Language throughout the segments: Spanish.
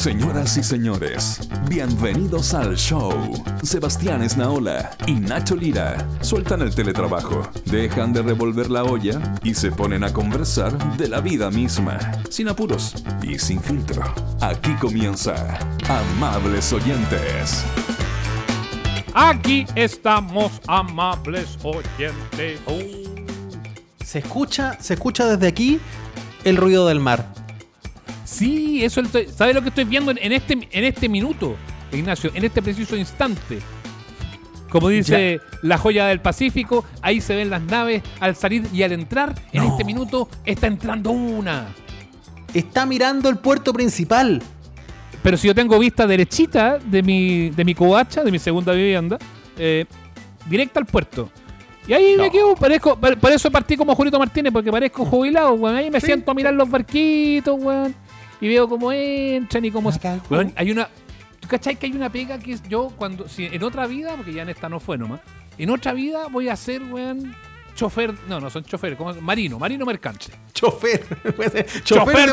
Señoras y señores, bienvenidos al show. Sebastián Esnaola y Nacho Lira sueltan el teletrabajo, dejan de revolver la olla y se ponen a conversar de la vida misma, sin apuros y sin filtro. Aquí comienza Amables Oyentes. Aquí estamos, amables oyentes. Oh. Se escucha, se escucha desde aquí el ruido del mar. Sí, eso estoy- ¿sabes lo que estoy viendo en, este, en este minuto, Ignacio? En este preciso instante. Como dice la joya del Pacífico, ahí se ven las naves al salir y al entrar. En No. este minuto está entrando una. Está mirando el puerto principal. Pero si yo tengo vista derechita de mi, de mi covacha, de mi segunda vivienda, eh, directa al puerto. Y ahí me No. quedo, parezco, por por eso partí como Julito Martínez, porque parezco jubilado, weón. Ahí me Sí. siento a mirar los barquitos, weón. Y veo cómo entran y cómo... Weón, hay una... ¿Tú cachai que hay una pega que yo cuando... Si en otra vida, porque ya en esta no fue nomás, en otra vida voy a ser, weón, chofer... No, no son chofer, ¿cómo? Marino, marino mercante. Chofer. ser. Chofer de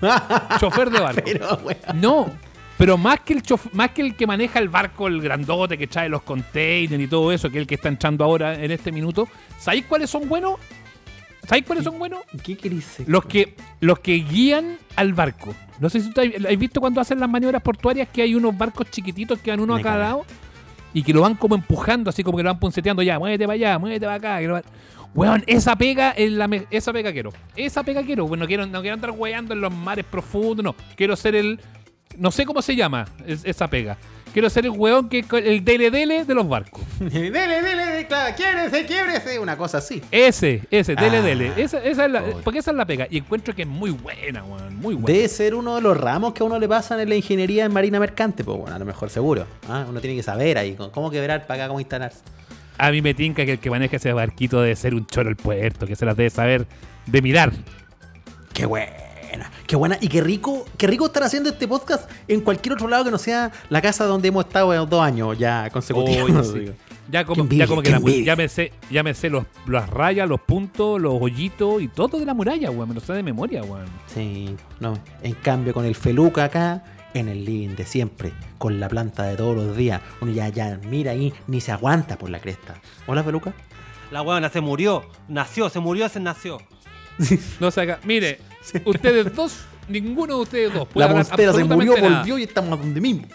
chofer de barco. Pero, weón. No, pero más que el chof- más que el que maneja el barco, el grandote que trae los containers y todo eso, que es el que está entrando ahora en este minuto, ¿sabéis cuáles son buenos? ¿Sabéis cuáles son buenos? ¿Qué decir? Los que, los que guían al barco. No sé si tú has visto cuando hacen las maniobras portuarias que hay unos barcos chiquititos que van uno Me a cada lado y que lo van como empujando, así como que lo van punceteando ya, muévete para allá, muévete para acá. que lo van- Weón, esa pega es la me- esa pega quiero. Esa pega quiero. Bueno, no quiero, no quiero andar weando en los mares profundos, no. Quiero ser el. No sé cómo se llama es- esa pega. Quiero ser el weón que el dele dele de los barcos. dele, dele, claro, quiebrese, quiebrese. Una cosa así. Ese, ese, dele Ah. dele. Esa, esa es la, porque esa es la pega. Y encuentro que es muy buena, weón. Muy buena. Debe ser uno de los ramos que a uno le pasan en la ingeniería en marina mercante, pues bueno, a lo mejor seguro. Ah, Uno tiene que saber ahí cómo quebrar para acá, cómo instalarse. A mí me tinca que el que maneja ese barquito debe ser un choro al puerto, que se las debe saber de mirar. Qué buena, qué buena. Y qué rico, qué rico estar haciendo este podcast en cualquier otro lado que no sea la casa donde hemos estado dos años ya consecutivos. Sí. Ya como, envidia, ya como que la, ya me sé, ya me sé los, las rayas, los puntos, los hoyitos y todo de la muralla, weón. Me lo sé de memoria, weón. Sí, no. En cambio, con el feluca acá, en el living de siempre, con la planta de todos los días, uno ya, ya mira ahí, ni se aguanta por la cresta. Hola, feluca. La huevona se murió, nació, se murió, se nació. No saca. Mire, ustedes dos, ninguno de ustedes dos puede La monstera se murió, nada. volvió y estamos donde mismo.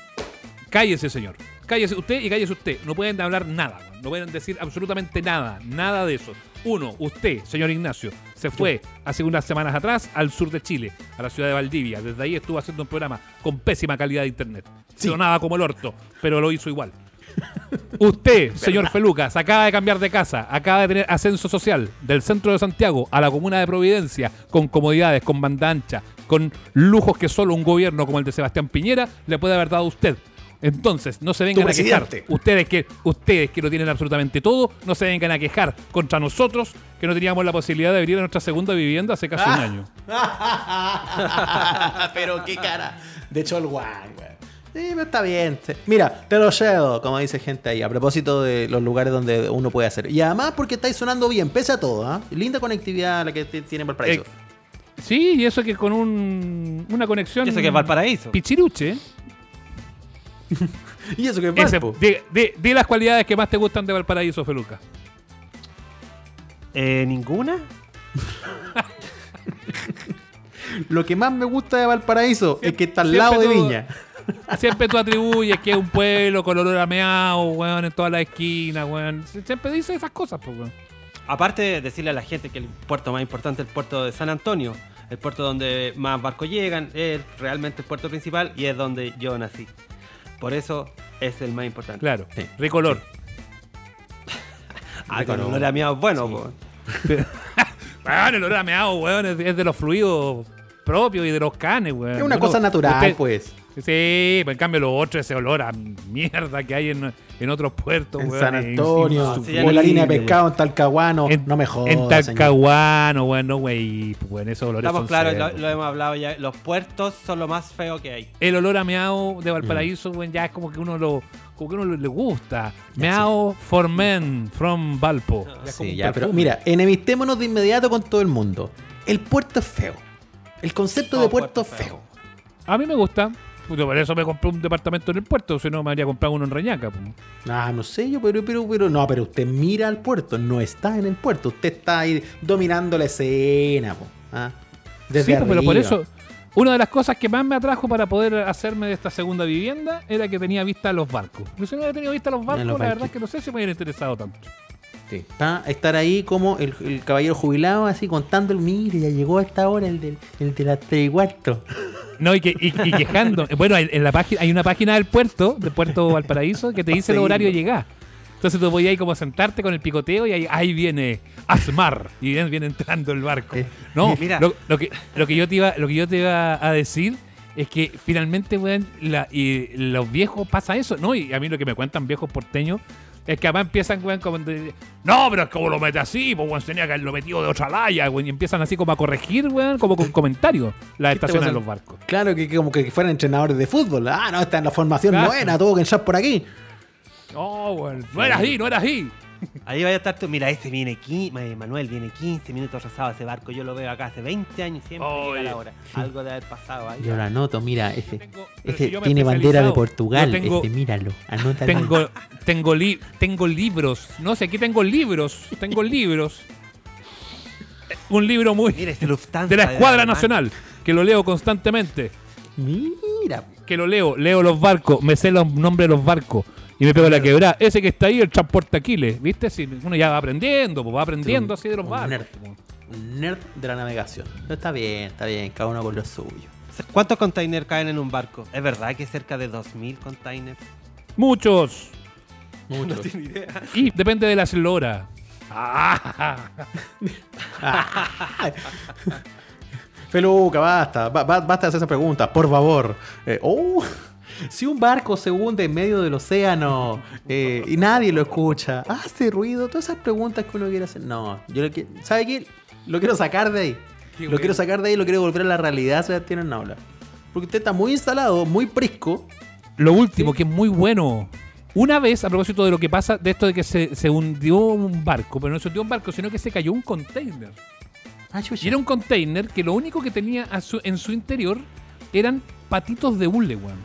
Cállese, señor. Cállese usted y cállese usted. No pueden hablar nada, no pueden decir absolutamente nada, nada de eso. Uno, usted, señor Ignacio, se fue hace unas semanas atrás al sur de Chile, a la ciudad de Valdivia. Desde ahí estuvo haciendo un programa con pésima calidad de internet. Sí. Sonaba como el orto, pero lo hizo igual. Usted, señor Feluca, se acaba de cambiar de casa, acaba de tener ascenso social del centro de Santiago a la comuna de Providencia, con comodidades, con banda ancha, con lujos que solo un gobierno como el de Sebastián Piñera le puede haber dado a usted. Entonces, no se vengan a quejar. Ustedes que, ustedes que lo tienen absolutamente todo, no se vengan a quejar contra nosotros, que no teníamos la posibilidad de venir a nuestra segunda vivienda hace casi un año. pero qué cara. De hecho, el guay, güey. Sí, pero está bien. Mira, te lo llevo, como dice gente ahí, a propósito de los lugares donde uno puede hacer. Y además porque estáis sonando bien, pese a todo, ¿ah? Linda conectividad la que tiene Valparaíso. Eh, Sí, y eso que con un, una conexión. Y eso que es Valparaíso. Pichiruche. y eso que es Ese- di las cualidades que más te gustan de Valparaíso, Feluca. Eh, ¿Ninguna? Lo que más me gusta de Valparaíso es que está al lado de todo- Viña. Siempre tú atribuyes que es un pueblo con olor a meao, weón, en todas las esquinas, weón. Siempre dices esas cosas, pues, weón. Aparte de decirle a la gente que el puerto más importante es el puerto de San Antonio, el puerto donde más barcos llegan, es realmente el puerto principal y es donde yo nací. Por eso es el más importante. Claro. Sí. Ricolor. Ah, con olor a miau bueno, Sí. Weón, el olor a meao, weón, es, de los fluidos propios y de los canes, weón. Es una cosa natural, usted- pues. Sí, pues en cambio lo otro, ese olor a mierda que hay en, en otros puertos, En weón, San Antonio, insufrible, sí, o la línea de weón. pescado en Talcahuano. En- no me jodas. En Talcahuano, weón, no, güey. Bueno, esos olores Estamos son claros, lo, hemos hablado ya. Los puertos son lo más feo que hay. El olor a meao de Mm. Valparaíso, weón, ya es como que uno lo como que uno le gusta. Meao for men from Valpo. Ya como Sí, ya, pero mira, enemistémonos de inmediato con todo el mundo. El puerto es feo. El concepto de puerto es puerto feo. feo. A mí me gusta. Puta, por eso me compré un departamento en el puerto, si no me habría comprado uno en Reñaca. Ah, no sé yo, pero, pero, pero, no, pero usted mira al puerto, no está en el puerto, usted está ahí dominando la escena, po, ¿ah? Desde Sí, pero por eso, una de las cosas que más me atrajo para poder hacerme de esta segunda vivienda era que tenía vista a los barcos. Porque si no hubiera tenido vista a los barcos, los la verdad es que no sé si me hubiera interesado tanto. Sí, está- estar ahí como el, el caballero jubilado, así contando, mire, ya llegó a esta hora el, del, el de las tres y cuarto. No, y, que, y, y quejando. Bueno, en la página hay una página del puerto, del puerto Valparaíso, que te dice el horario de llegar. Entonces tú podías ahí como sentarte con el picoteo y ahí, ahí viene Asmar y viene, viene entrando el barco. Eh, No, mira. Lo, lo que, lo, que yo te iba, lo que yo te iba a decir es que finalmente, weón, la- y los viejos pasa eso, ¿no? Y a mí lo que me cuentan viejos porteños es que además empiezan, weón, como de, no, pero es como lo mete así, pues, weón, tenía que haberlo metido de otra laya, weón, y empiezan así como a corregir, weón, como con comentarios las ¿Qué te estaciones de pasa? los barcos. Claro que, que como que fueran entrenadores de fútbol. Ah, no, está en la formación Claro. buena, tuvo que entrar por aquí. No, weón, no era así, no era así. Ahí vaya a estar tú. Mira, ese viene 15, Manuel viene 15 minutos atrasado ese barco. Yo lo veo acá hace 20 años y siempre llega Oye. a la hora. Algo de haber pasado ahí. Yo lo anoto, mira, ese, Tengo- ese si tiene bandera de Portugal, tengo- este, míralo, anótalo. Tengo, tengo, li- tengo libros. No sé, aquí tengo libros. Tengo libros. Un libro muy. Mira Lufthansa. de la Escuadra. Nacional. Que lo leo constantemente. Mira, Que lo leo. Leo los barcos. Me sé los nombres de los barcos. Y me pego la quebrada. Ese que está ahí, el transporte Aquiles. ¿Viste? Si uno ya va aprendiendo, pues va aprendiendo así de los un barcos. nerd. un nerd de la navegación. Pero está bien, está bien, cada uno con lo suyo. ¿Cuántos containers caen en un barco? ¿Es verdad que cerca de 2.000 containers? Muchos. Mucho. Y depende de la eslora. Ah, Feluca, basta, ba- ba- basta de hacer esa pregunta, por favor. Eh, oh, si un barco se hunde en medio del océano eh, y nadie lo escucha, hace ruido, todas esas preguntas que uno quiere hacer. No, yo lo que, ¿sabe qué? Lo quiero sacar de ahí. Qué lo bueno. quiero sacar de ahí y lo quiero volver a la realidad, Sebastián Naula. Porque usted está muy instalado, muy prisco. Lo último, que es muy bueno. Una vez, a propósito de lo que pasa, de esto de que se, se hundió un barco, pero no se hundió un barco, sino que se cayó un container. Ah. Y era un container que lo único que tenía a su- en su interior eran patitos de hule, weón.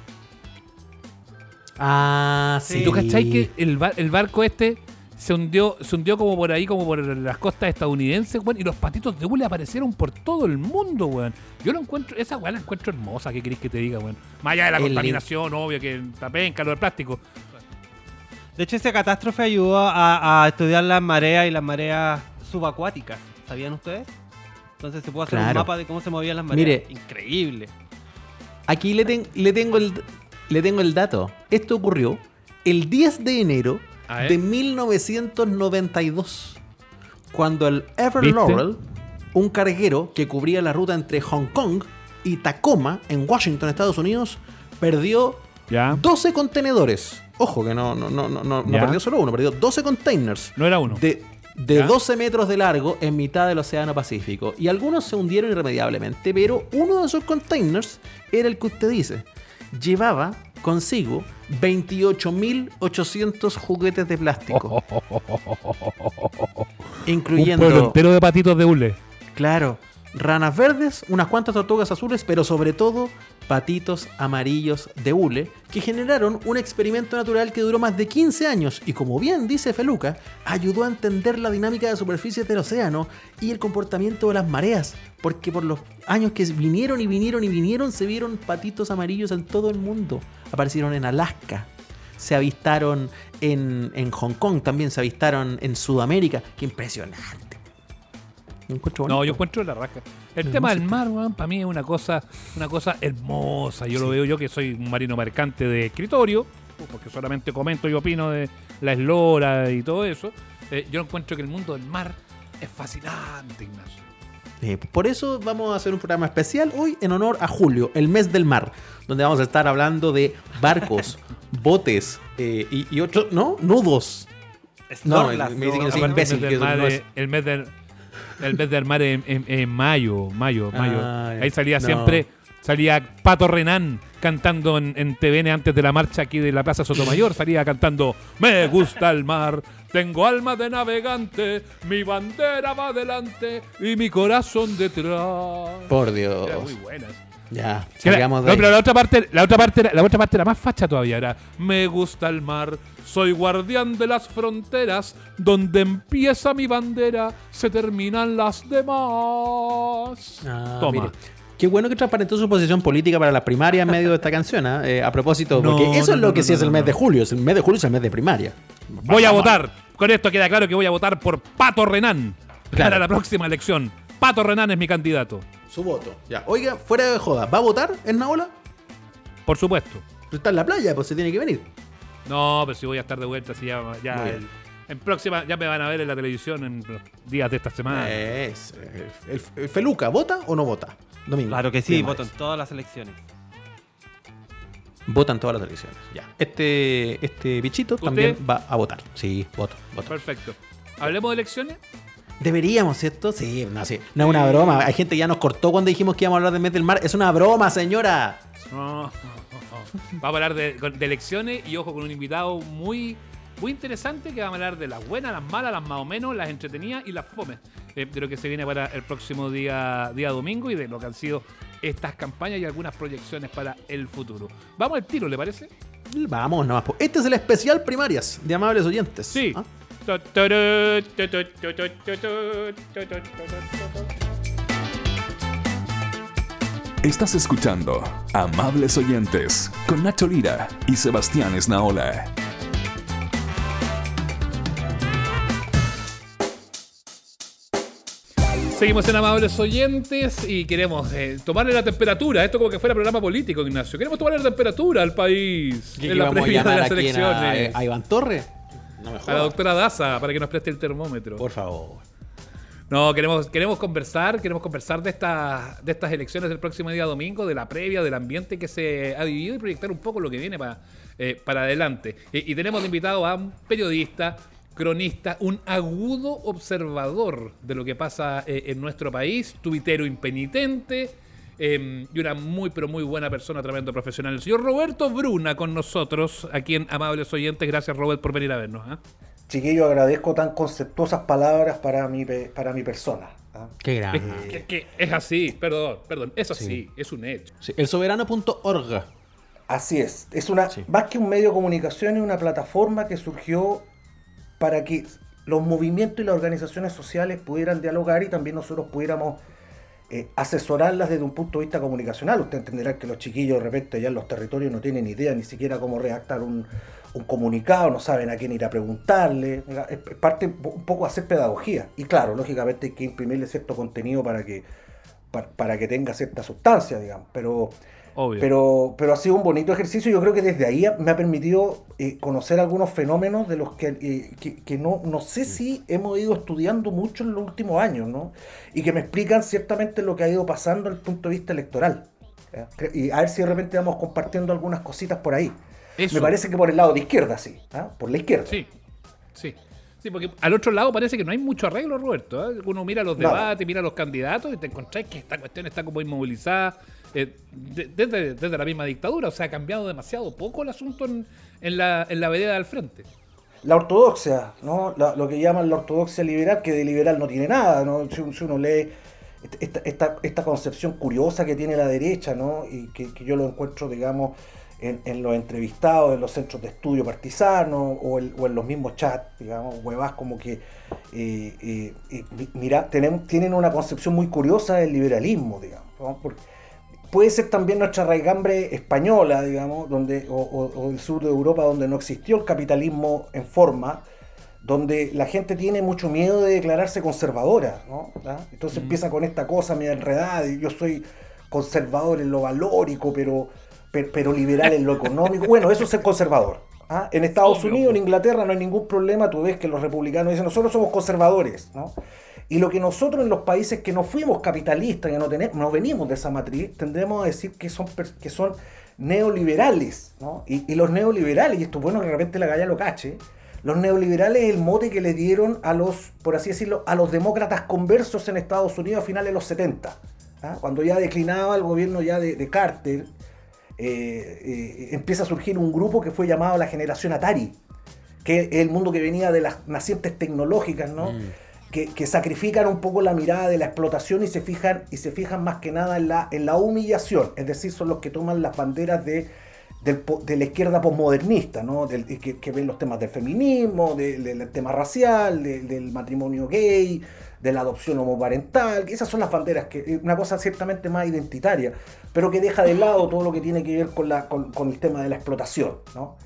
Ah, sí. ¿Y tú cachai que el, ba- el barco este se hundió, se hundió como por ahí, como por las costas estadounidenses, weón? Y los patitos de hule aparecieron por todo el mundo, weón. Yo lo encuentro, esa weón la encuentro hermosa, ¿qué querés que te diga, weón? Más allá de la El contaminación, obvio, que está penca, lo del plástico. De hecho, esa catástrofe ayudó a, a estudiar las mareas y las mareas subacuáticas. ¿Sabían ustedes? Entonces se puede hacer un mapa de cómo se movían las mareas. Mire. Increíble. Aquí le, ten- le, tengo el, le tengo el dato. Esto ocurrió el 10 de enero de 1992, cuando el Ever Laurel, un carguero que cubría la ruta entre Hong Kong y Tacoma, en Washington, Estados Unidos, perdió Ya. 12 contenedores. Ojo, que no, no, no, no, no perdió solo uno, perdió 12 containers No era uno. de, de ¿Ya? 12 metros de largo en mitad del Océano Pacífico. Y algunos se hundieron irremediablemente, pero uno de esos containers era el que usted dice. Llevaba consigo 28.800 juguetes de plástico. Un incluyendo, pueblo entero de patitos de hule. claro, ranas verdes, unas cuantas tortugas azules, pero sobre todo patitos amarillos de hule, que generaron un experimento natural que duró más de 15 años y como bien dice Feluca, ayudó a entender la dinámica de superficies del océano y el comportamiento de las mareas, porque por los años que vinieron y vinieron y vinieron se vieron patitos amarillos en todo el mundo. Aparecieron en Alaska, se avistaron en, en Hong Kong, también se avistaron en Sudamérica. Qué impresionante. No, yo encuentro la raja. El tema del mar, weón, para mí es una cosa, una cosa hermosa. Yo lo veo yo que soy un marino mercante de escritorio, porque solamente comento y opino de la eslora y todo eso. Eh, yo encuentro que el mundo del mar es fascinante, Ignacio. Eh, por eso vamos a hacer un programa especial hoy en honor a Julio, el mes del mar, donde vamos a estar hablando de barcos, botes eh, y, y otros, ¿no? Nudos. No, Snorlax, me dicen que ¿no? imbécil, el mes que del el mes del mar en, en- en mayo, mayo, mayo. Ah, Ahí salía no. siempre, salía Pato Renán cantando en, en TVN antes de la marcha aquí de la Plaza Sotomayor, salía cantando Me gusta el mar, tengo alma de navegante, mi bandera va adelante y mi corazón detrás. Por Dios. Era muy buenas. Ya, salgamos de no, pero la otra parte, la otra parte, era- la otra parte era más facha todavía. Era me gusta el mar, soy guardián de las fronteras, donde empieza mi bandera, se terminan las demás. Ah, Toma. mire. Qué bueno que transparentó su posición política para las primarias en medio de esta canción, ¿ah? Eh, a propósito, No, porque eso no, es lo que sí es el mes de julio. es El mes de julio es el mes de primaria. Voy a votar. Con esto queda claro que voy a votar por Pato Renán Claro. para la próxima elección. Pato Renán es mi candidato, Su voto. Ya. Oiga, fuera de joda, ¿va a votar en Naola? por supuesto. Está en la playa, pues se tiene que venir. No, pero si voy a estar de vuelta, si ya, el- en próxima, ya me van a ver en la televisión en los días de esta semana. Es, el, el Feluca, ¿vota o no vota? Domingo. Claro que sí, Bien, voto en Mares. todas las elecciones. Votan todas las elecciones. Ya. Este, este bichito ¿Usted? también va a votar. Sí, voto, voto. Perfecto. Hablemos de elecciones. Deberíamos, ¿cierto? Sí, no, sí. No es una broma. Hay gente que ya nos cortó cuando dijimos que íbamos a hablar del mes del mar. Es una broma, señora. No. Vamos a hablar de, de elecciones y ojo con un invitado muy, muy interesante que va a hablar de las buenas, las malas, las más o menos, las entretenidas y las fomes. eh, de lo que se viene para el próximo día, día domingo y de lo que han sido estas campañas y algunas proyecciones para el futuro. Vamos al tiro, ¿le parece? Vamos nomás. Este es el especial primarias de amables oyentes. Sí. ¿Ah? Estás escuchando Amables Oyentes con Nacho Lira y Sebastián Esnaola. Seguimos en amables oyentes y queremos eh, tomarle la temperatura. Esto como que fuera programa político, Ignacio. Queremos tomarle la temperatura al país ¿Qué en la previa de las a quién? ¿A, elecciones. a Iván Torre? No me A la doctora Daza para que nos preste el termómetro. Por favor. No, queremos, queremos conversar, queremos conversar de, estas de estas elecciones del próximo día domingo, de la previa, del ambiente que se ha vivido y proyectar un poco lo que viene para, eh, para adelante. Y, y tenemos invitado a un periodista, cronista, un agudo observador de lo que pasa eh, en nuestro país, tuitero impenitente. Eh, y una muy, pero muy buena persona, tremendo profesional. El señor Roberto Bruna con nosotros, aquí en Amables Oyentes. Gracias, Robert, por venir a vernos. ¿ah? Chiquillo, agradezco tan conceptuosas palabras para mi, para mi persona. ¿ah? Qué grande. Que- que es así, perdón, perdón, es así, es un hecho. Sí, el soberano.org. Así es. Es una, Sí. más que un medio de comunicación, es una plataforma que surgió para que los movimientos y las organizaciones sociales pudieran dialogar y también nosotros pudiéramos eh, asesorarlas desde un punto de vista comunicacional. Usted entenderá que los chiquillos de repente allá en los territorios no tienen idea ni siquiera cómo redactar un, un comunicado, no saben a quién ir a preguntarle. Es parte un poco hacer pedagogía. Y claro, lógicamente hay que imprimirle cierto contenido para que, para que tenga cierta sustancia, digamos. Pero Obvio. pero, pero ha sido un bonito ejercicio. Yo creo que desde ahí me ha permitido eh, conocer algunos fenómenos de los que, eh, que, que no, no sé si hemos ido estudiando mucho en los últimos años, ¿no? Y que me explican ciertamente lo que ha ido pasando desde el punto de vista electoral. Y a ver si de repente vamos compartiendo algunas cositas por ahí. Eso. Me parece que por el lado de izquierda, sí. ¿ah? Por la izquierda. Sí, sí. Sí, porque al otro lado parece que no hay mucho arreglo, Roberto. ¿eh? Uno mira los debates, mira los candidatos y te encontrás que esta cuestión está como inmovilizada eh, de- desde, desde la misma dictadura. O sea, ha cambiado demasiado poco el asunto en, en la, en la vereda del frente. La ortodoxia, ¿no? Lo que llaman la ortodoxia liberal, que de liberal no tiene nada, ¿no? Si, uno lee esta, esta, esta concepción curiosa que tiene la derecha, ¿no? Y que, yo lo encuentro, digamos, en, en los entrevistados, en los centros de estudio partisanos o, el- o en los mismos chats, digamos, huevas como que, eh, eh, mi- mira, tenemos, tienen una concepción muy curiosa del liberalismo, digamos. Porque puede ser también nuestra raigambre española, digamos, donde, o, o- o del sur de Europa, donde no existió el capitalismo en forma, donde la gente tiene mucho miedo de declararse conservadora, ¿no? ¿Ah? Entonces empieza con esta cosa media enredada, y yo soy conservador en lo valórico, pero, pero, pero liberal en lo económico. Bueno, eso es ser conservador. ¿ah? En Estados Obvio, Unidos, en. Inglaterra no hay ningún problema, tú ves que los republicanos dicen, nosotros somos conservadores, ¿no? Y lo que nosotros en los países que no fuimos capitalistas, que no, tenemos, no venimos de esa matriz, tendremos a decir que son, que son neoliberales, ¿no? Y, los neoliberales, y esto es bueno que de repente la galla lo cache, los neoliberales es el mote que le dieron a los, por así decirlo, a los demócratas conversos en Estados Unidos a finales de los 70, ¿ah? cuando ya declinaba el gobierno ya de, Carter, eh, eh, empieza a surgir un grupo que fue llamado la generación Atari, que es el mundo que venía de las nacientes tecnológicas, ¿no? Que, sacrifican un poco la mirada de la explotación y se fijan, y se fijan más que nada en la, en la humillación. Es decir, son los que toman las banderas de, del de la izquierda posmodernista, ¿no? Del- que, ven los temas del feminismo, de- del tema racial, de- del matrimonio gay, de la adopción homoparental. Esas son las banderas, que eh, una cosa ciertamente más identitaria, pero que deja de lado todo lo que tiene que ver con, la, con, con el tema de la explotación, ¿no?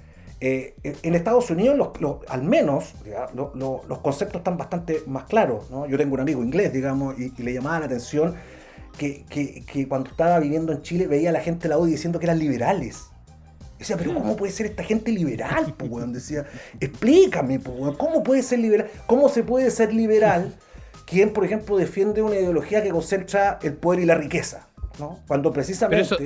Eh, en Estados Unidos, los- al menos, los conceptos están bastante más claros. ¿no? Yo tengo un amigo inglés, digamos, y, le llamaba la atención que, que- que cuando estaba viviendo en Chile veía a la gente de la UDI diciendo que eran liberales. Decía, pero ¿cómo puede ser esta gente liberal? po? Decía, explícame, po, ¿cómo puede ser liberal? ¿Cómo se puede ser liberal quien, por ejemplo, defiende una ideología que concentra el poder y la riqueza? ¿No? Cuando Pero precisamente... eso,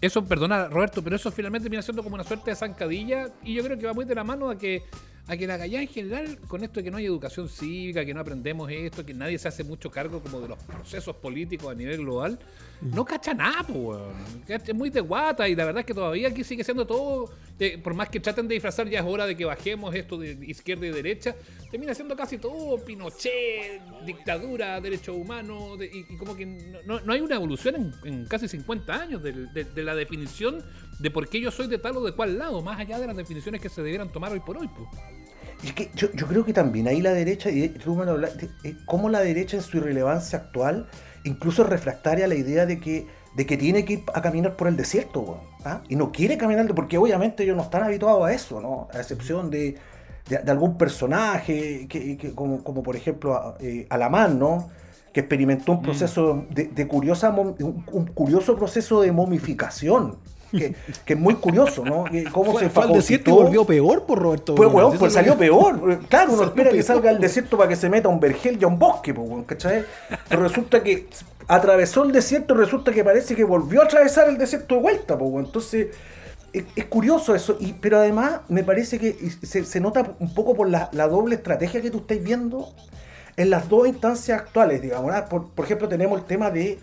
eso, perdona Roberto, pero eso finalmente viene siendo como una suerte de zancadilla y yo creo que va muy de la mano a que a que la gallada en general, con esto de que no hay educación cívica, que no aprendemos esto, que nadie se hace mucho cargo como de los procesos políticos a nivel global, no cacha nada, weón. Es muy de guata y la verdad es que todavía aquí sigue siendo todo, eh, por más que traten de disfrazar, ya es hora de que bajemos esto de izquierda y derecha, termina siendo casi todo Pinochet, dictadura, derechos humanos, de- y, y como que no, no- hay una evolución en, en casi 50 años del- de, de la definición de por qué yo soy de tal o de cual lado, más allá de las definiciones que se debieran tomar hoy por hoy. Y es que yo, yo creo que también ahí la derecha, y tú me lo hablaste, eh, cómo la derecha en su irrelevancia actual, incluso es refractaria a la idea de que, de que tiene que ir a caminar por el desierto, ¿ah? y no quiere caminar, porque obviamente ellos no están habituados a eso, ¿no? A excepción de, de- de algún personaje, que, que como, como por ejemplo a- eh, Alamán, ¿no? Que experimentó un proceso de, de curiosa, un curioso proceso de momificación, que, que es muy curioso, ¿no? Cómo Fue, se fue al desierto y volvió peor por Roberto. Pues, weón, pues salió peor. Claro, uno espera que salga al desierto para que se meta a un vergel y a un bosque, pues, weón, ¿cachai? Pero resulta que atravesó el desierto, resulta que parece que volvió a atravesar el desierto de vuelta, pues, weón. Entonces, es, es curioso eso. Y, pero además, me parece que se, se nota un poco por la, la doble estrategia que tú estáis viendo en las dos instancias actuales, digamos. ¿ah? Por, por ejemplo, tenemos el tema de,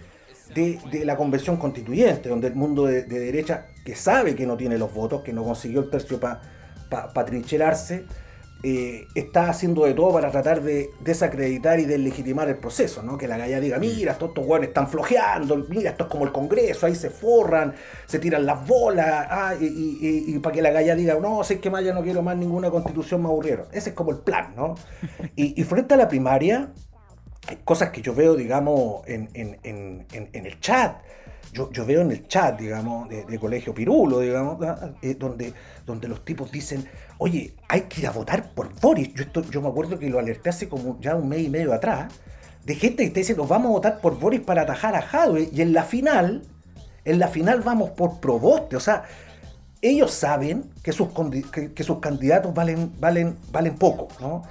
de, de la convención constituyente, donde el mundo de, de derecha, que sabe que no tiene los votos, que no consiguió el tercio para trincherarse, eh, está haciendo de todo para tratar de desacreditar y deslegitimar el proceso, ¿no? Que la galla diga, mira, estos, estos hueones están flojeando, mira, esto es como el Congreso, ahí se forran, se tiran las bolas, ah, y, y- y- y para que la galla diga, no, sé que más ya no quiero más ninguna constitución más aburrieron. Ese es como el plan, ¿no? Y, frente a la primaria, cosas que yo veo, digamos, en, en- en- el chat. Yo, yo veo en el chat, digamos, de, de Colegio Pirulo, digamos, eh, donde, donde los tipos dicen, oye, hay que ir a votar por Boris. Yo, esto, yo me acuerdo que lo alerté hace como ya un mes y medio atrás, de gente que está diciendo, vamos a votar por Boris para atajar a Jadwe. Y en la final, en la final vamos por Proboste. O sea, ellos saben que sus, que, que sus candidatos valen, valen, valen poco, ¿no?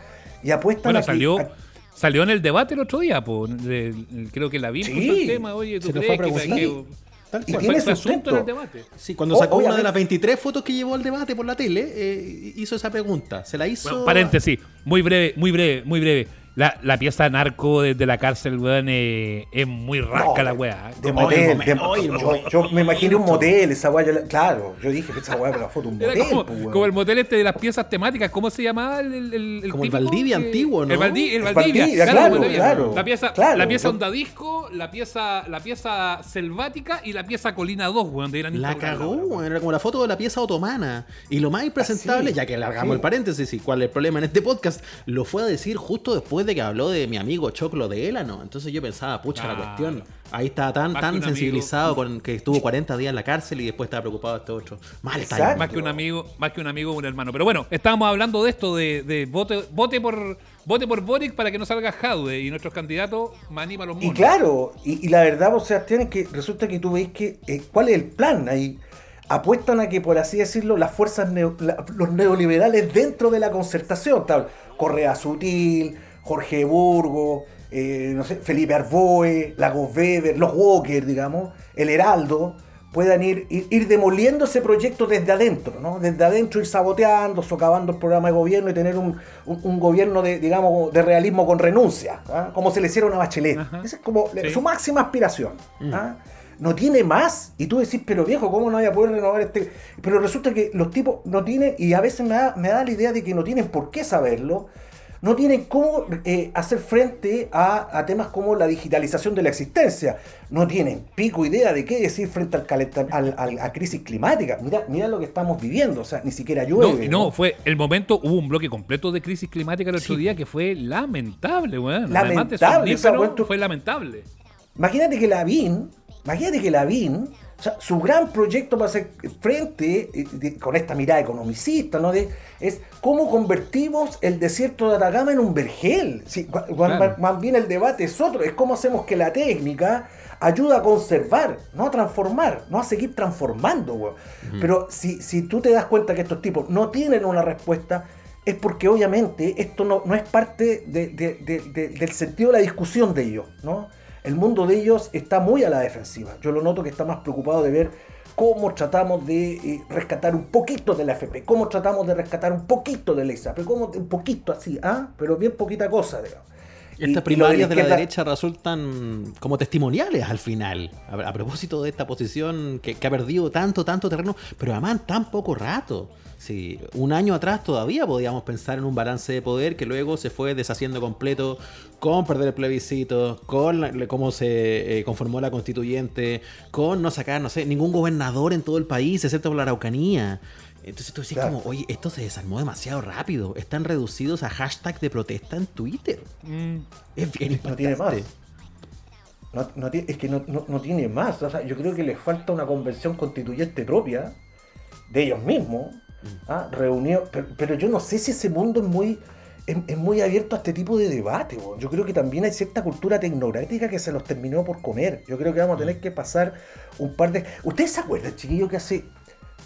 Y apuestan Bueno, a que- salió, a- salió en el debate el otro día, po, de- creo que la vi Sí. puso el tema, oye, ¿tú Se crees fue a que, preguntar. que- Tal Y cual. tiene fue asunto en el debate? Sí, cuando sacó una de las 23 fotos que llevó al debate por la tele, eh, hizo esa pregunta. Se la hizo. Bueno, paréntesis, muy breve, muy breve, muy breve. La, la pieza narco desde la cárcel, weón, eh, es muy rasca No, la weá. De motel, de- oye, yo, yo me imaginé un motel, esa weá, yo la- claro, yo dije que esa weá era la foto un motel, como, pues, weón. como el motel este de las piezas temáticas, ¿cómo se llamaba el, el, el Como el Valdivia que- antiguo, ¿no? El, Valdi- el El Valdivia, Valdivia, claro, claro, Valdivia. claro, La pieza, claro. la pieza Yo- Ondadisco, la pieza, la pieza selvática y la pieza Colina 2, weón, de eran La cagó, weón. weón, era como la foto de la pieza otomana. Y lo más impresentable, Ah, sí, ya que alargamos sí. el paréntesis y cuál es el problema en este podcast, lo fue a decir justo después de que habló de mi amigo Choclo de Élano. Entonces yo pensaba, pucha, la cuestión. Ahí estaba tan, Más tan sensibilizado con que estuvo 40 días en la cárcel y después estaba preocupado de este otro. Mal. Más que un amigo, más que un amigo, un hermano. Pero bueno, estábamos hablando de esto, de, de vote, vote por vote por Boric para que no salga Jaude y nuestros candidatos maní para los Y claro, y, y la verdad, o sea, tiene que resulta que tú veis que eh, cuál es el plan ahí. Apuestan a que, por así decirlo, las fuerzas, neo- la- los neoliberales dentro de la concertación, tal, Correa Sutil, Jorge Burgo, eh, no sé, Felipe Arboe, Lagos Weber, los Walker, digamos, el Heraldo, puedan ir, ir, ir demoliendo ese proyecto desde adentro, ¿no? Desde adentro ir saboteando, socavando el programa de gobierno y tener un, un- un gobierno de, digamos, de realismo con renuncia, ¿ah? como se le hiciera a Bachelet. Ajá. Esa es como Sí. su máxima aspiración. ¿ah? No tiene más. Y tú decís, pero viejo, ¿cómo no voy a poder renovar este? Pero resulta que los tipos no tienen, y a veces me da, me da la idea de que no tienen por qué saberlo, no tienen cómo eh, hacer frente a, a temas como la digitalización de la existencia. No tienen pico idea de qué decir frente al, calenta- al- al- a crisis climática. Mira, mira lo que estamos viviendo, o sea, ni siquiera No, llueve. no, fue el momento, hubo un bloque completo de crisis climática el otro Sí. día que fue lamentable, weón. Además de Lamentable, o sea, fue lamentable. Imagínate que Lavín, imagínate que Lavín, o sea, su gran proyecto para hacer frente, eh, con esta mirada economicista, ¿no? De, es cómo convertimos el desierto de Atacama en un vergel. Sí, Claro. Más bien el debate es otro, es cómo hacemos que la técnica ayuda a conservar, no a transformar, no a seguir transformando. Pero si, si tú te das cuenta que estos tipos no tienen una respuesta, es porque obviamente esto no, no es parte de- de- de- de- del sentido de la discusión de ellos, ¿no? El mundo de ellos está muy a la defensiva. Yo lo noto que está más preocupado de ver cómo tratamos de eh, rescatar un poquito de la FP, cómo tratamos de rescatar un poquito de la ISAP, cómo un poquito así, ¿ah? Pero bien poquita cosa, digamos. Estas primarias de la derecha resultan como testimoniales al final, a, a propósito de esta posición que, que ha perdido tanto, tanto terreno, pero además tan poco rato. Sí, un año atrás todavía podíamos pensar en un balance de poder que luego se fue deshaciendo completo con perder el plebiscito, con la- cómo se eh, conformó la constituyente, con no sacar, no sé, ningún gobernador en todo el país, excepto por la Araucanía. Entonces tú decís Claro. como, oye, esto se desarmó demasiado rápido. Están reducidos a hashtag de protesta en Twitter. Mm, Es bien no tiene más. No, es que no, no- no tiene más. O sea, yo creo que les falta una convención constituyente propia de ellos mismos. ¿ah? Reunido, pero, pero yo no sé si ese mundo es muy, es, es muy abierto a este tipo de debate. Yo creo que también hay cierta cultura tecnocrática que se los terminó por comer. Yo creo que vamos a tener que pasar un par de... ¿Ustedes se acuerdan, chiquillos, que hace...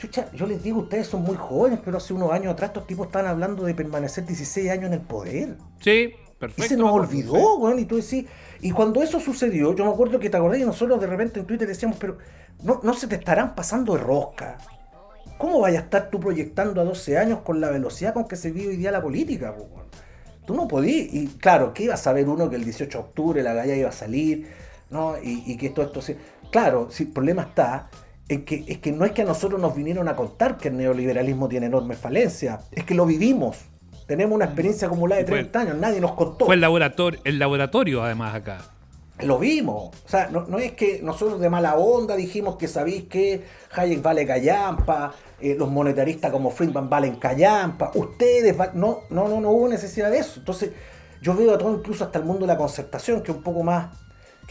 Chucha, yo les digo, ustedes son muy jóvenes, pero hace unos años atrás estos tipos estaban hablando de permanecer 16 años en el poder. sí, Y perfecto. se nos olvidó, weón, y tú decís, y cuando eso sucedió, yo me acuerdo que te acordás y nosotros de repente en Twitter decíamos, pero no, no se te estarán pasando de rosca. ¿Cómo vaya a estar tú proyectando a 12 años con la velocidad con que se vive hoy día la política, po, weón? Tú no podías, y claro, que iba a saber uno que el 18 de octubre la galla iba a salir, ¿no? Y, y que todo esto. Claro, si el problema está en que, es que no es que a nosotros nos vinieron a contar que el neoliberalismo tiene enormes falencias, es que lo vivimos. Tenemos una experiencia acumulada de Fue- 30 años, nadie nos contó. Fue el laboratorio, el laboratorio además acá. Lo vimos. O sea, no, no es que nosotros de mala onda dijimos que sabéis que Hayek vale callampa, eh, los monetaristas como Friedman valen callampa, ustedes va- no, no, no, no hubo necesidad de eso. Entonces, yo veo a todo incluso hasta el mundo de la concertación, que es un poco más,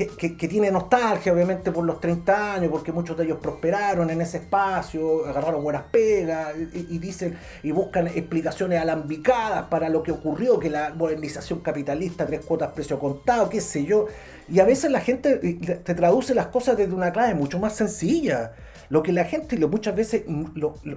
que, tiene nostalgia, obviamente, por los 30 años, porque muchos de ellos prosperaron en ese espacio, agarraron buenas pegas, y, dicen, y buscan explicaciones alambicadas para lo que ocurrió, que la modernización capitalista, tres cuotas precio contado, qué sé yo. Y a veces la gente eh, te traduce las cosas desde una clave mucho más sencilla. Lo que la gente, y muchas veces mm,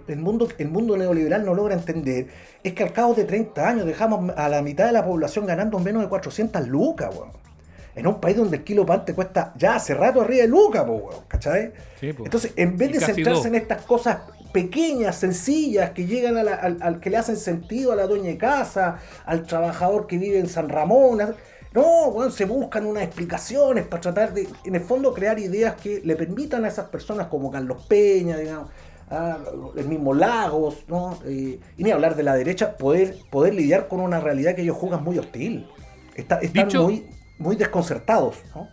el, mundo, el mundo neoliberal no logra entender es que al cabo de 30 años dejamos a la mitad de la población ganando menos de 400 lucas, weón. En un país donde el kilo pan te cuesta ya hace rato arriba de lucas, po, weón, ¿cachai? Sí, po. Entonces, en vez Y de centrarse en estas cosas pequeñas, sencillas, que llegan a la- al, al que le hacen sentido a la dueña de casa, al trabajador que vive en San Ramón, no, bueno, se buscan unas explicaciones para tratar de, en el fondo, crear ideas que le permitan a esas personas como Carlos Peña, digamos, a el mismo Lagos, ¿no? Eh, y ni hablar de la derecha, poder, poder lidiar con una realidad que ellos juzgan muy hostil. Está- están Dicho- muy, muy desconcertados, ¿no?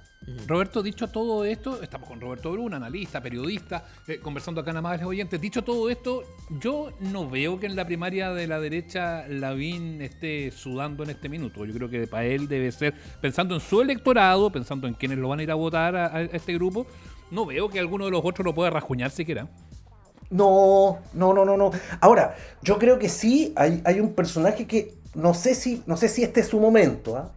Roberto, dicho todo esto, estamos con Roberto Bruna, analista, periodista, eh, conversando acá en Amables Oyentes. Dicho todo esto, yo no veo que en la primaria de la derecha Lavín esté sudando en este minuto. Yo creo que para él debe ser, pensando en su electorado, pensando en quienes lo van a ir a votar a, a este grupo, no veo que alguno de los otros lo pueda rajuñar siquiera. No, no, no, no, no. Ahora, yo creo que sí hay, hay un personaje que no sé si, no sé si este es su momento, ¿ah?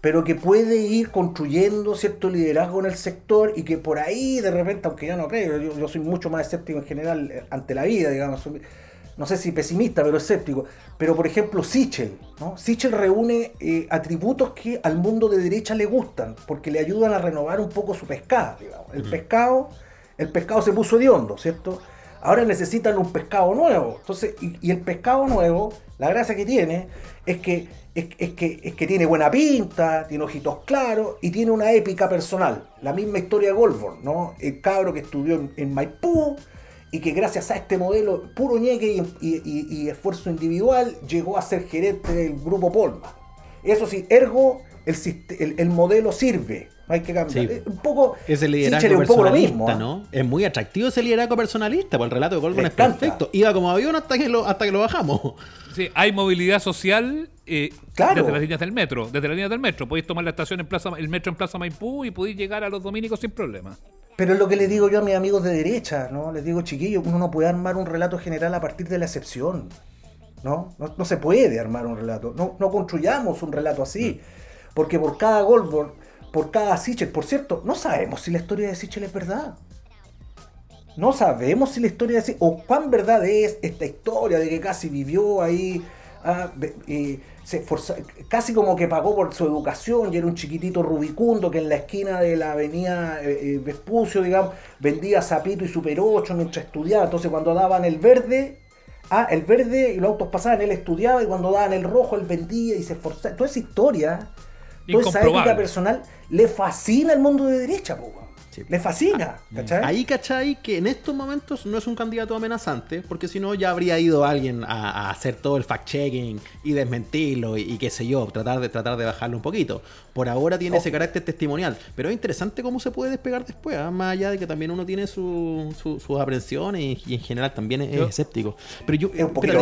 Pero que puede ir construyendo cierto liderazgo en el sector y que por ahí de repente, aunque yo no creo, yo, yo soy mucho más escéptico en general eh, ante la vida, digamos, soy- no sé si pesimista, pero escéptico. Pero por ejemplo, Sichel, ¿no? Sichel reúne eh, atributos que al mundo de derecha le gustan, porque le ayudan a renovar un poco su pescado, digamos. El pescado, el pescado se puso hediondo, ¿cierto? Ahora necesitan un pescado nuevo. Entonces, y, el pescado nuevo, la gracia que tiene es que, es, que, es que tiene buena pinta, tiene ojitos claros y tiene una épica personal. La misma historia de Goldborn, ¿no? El cabro que estudió en, Maipú y que gracias a este modelo puro ñeque y, esfuerzo individual llegó a ser gerente del grupo Polma. Eso sí, ergo, el, el, el modelo sirve. Hay que cambiar. Sí. Eh, Un poco. Ese liderazgo Sichel es un poco lo personalista, mismo. ¿ah? ¿no? Es muy atractivo ese liderazgo personalista, pues el relato de Le es encanta. perfecto. Iba como avión hasta que lo, hasta que lo bajamos. Sí, hay movilidad social eh, Claro. desde las líneas del metro. Desde las líneas del metro. Podéis tomar la estación en Plaza, el metro en Plaza Maipú y podéis llegar a los dominicos sin problema. Pero es lo que le digo yo a mis amigos de derecha, ¿no? Les digo, chiquillos, uno no puede armar un relato general a partir de la excepción. ¿No? No, no se puede armar un relato. No, no construyamos un relato así. Porque por cada Goldberg, por cada Sichel, por cierto, no sabemos si la historia de Sichel es verdad. No sabemos si la historia de Sichel, o cuán verdad es esta historia de que casi vivió ahí, ah, eh, se esforza- casi como que pagó por su educación y era un chiquitito rubicundo que en la esquina de la avenida eh, eh, Vespucio, digamos, vendía sapito y super 8 mientras estudiaba. Entonces cuando daban el verde, ah, el verde y los autos pasaban, él estudiaba y cuando daban el rojo, él vendía y se esforzaba. Toda esa historia, toda esa ética personal, le fascina al mundo de derecha, po. Sí. Le fascina, ¿cachai? Ahí, ¿cachai? Que en estos momentos no es un candidato amenazante, porque si no ya habría ido alguien a, a hacer todo el fact-checking y desmentirlo y, y qué sé yo, tratar de, tratar de bajarlo un poquito. Por ahora tiene Oh. ese carácter testimonial, pero es interesante cómo se puede despegar después, ¿ah? más allá de que también uno tiene su- su- sus aprensiones y, y en general también es, Yo- escéptico. Pero yo, Es un poquito.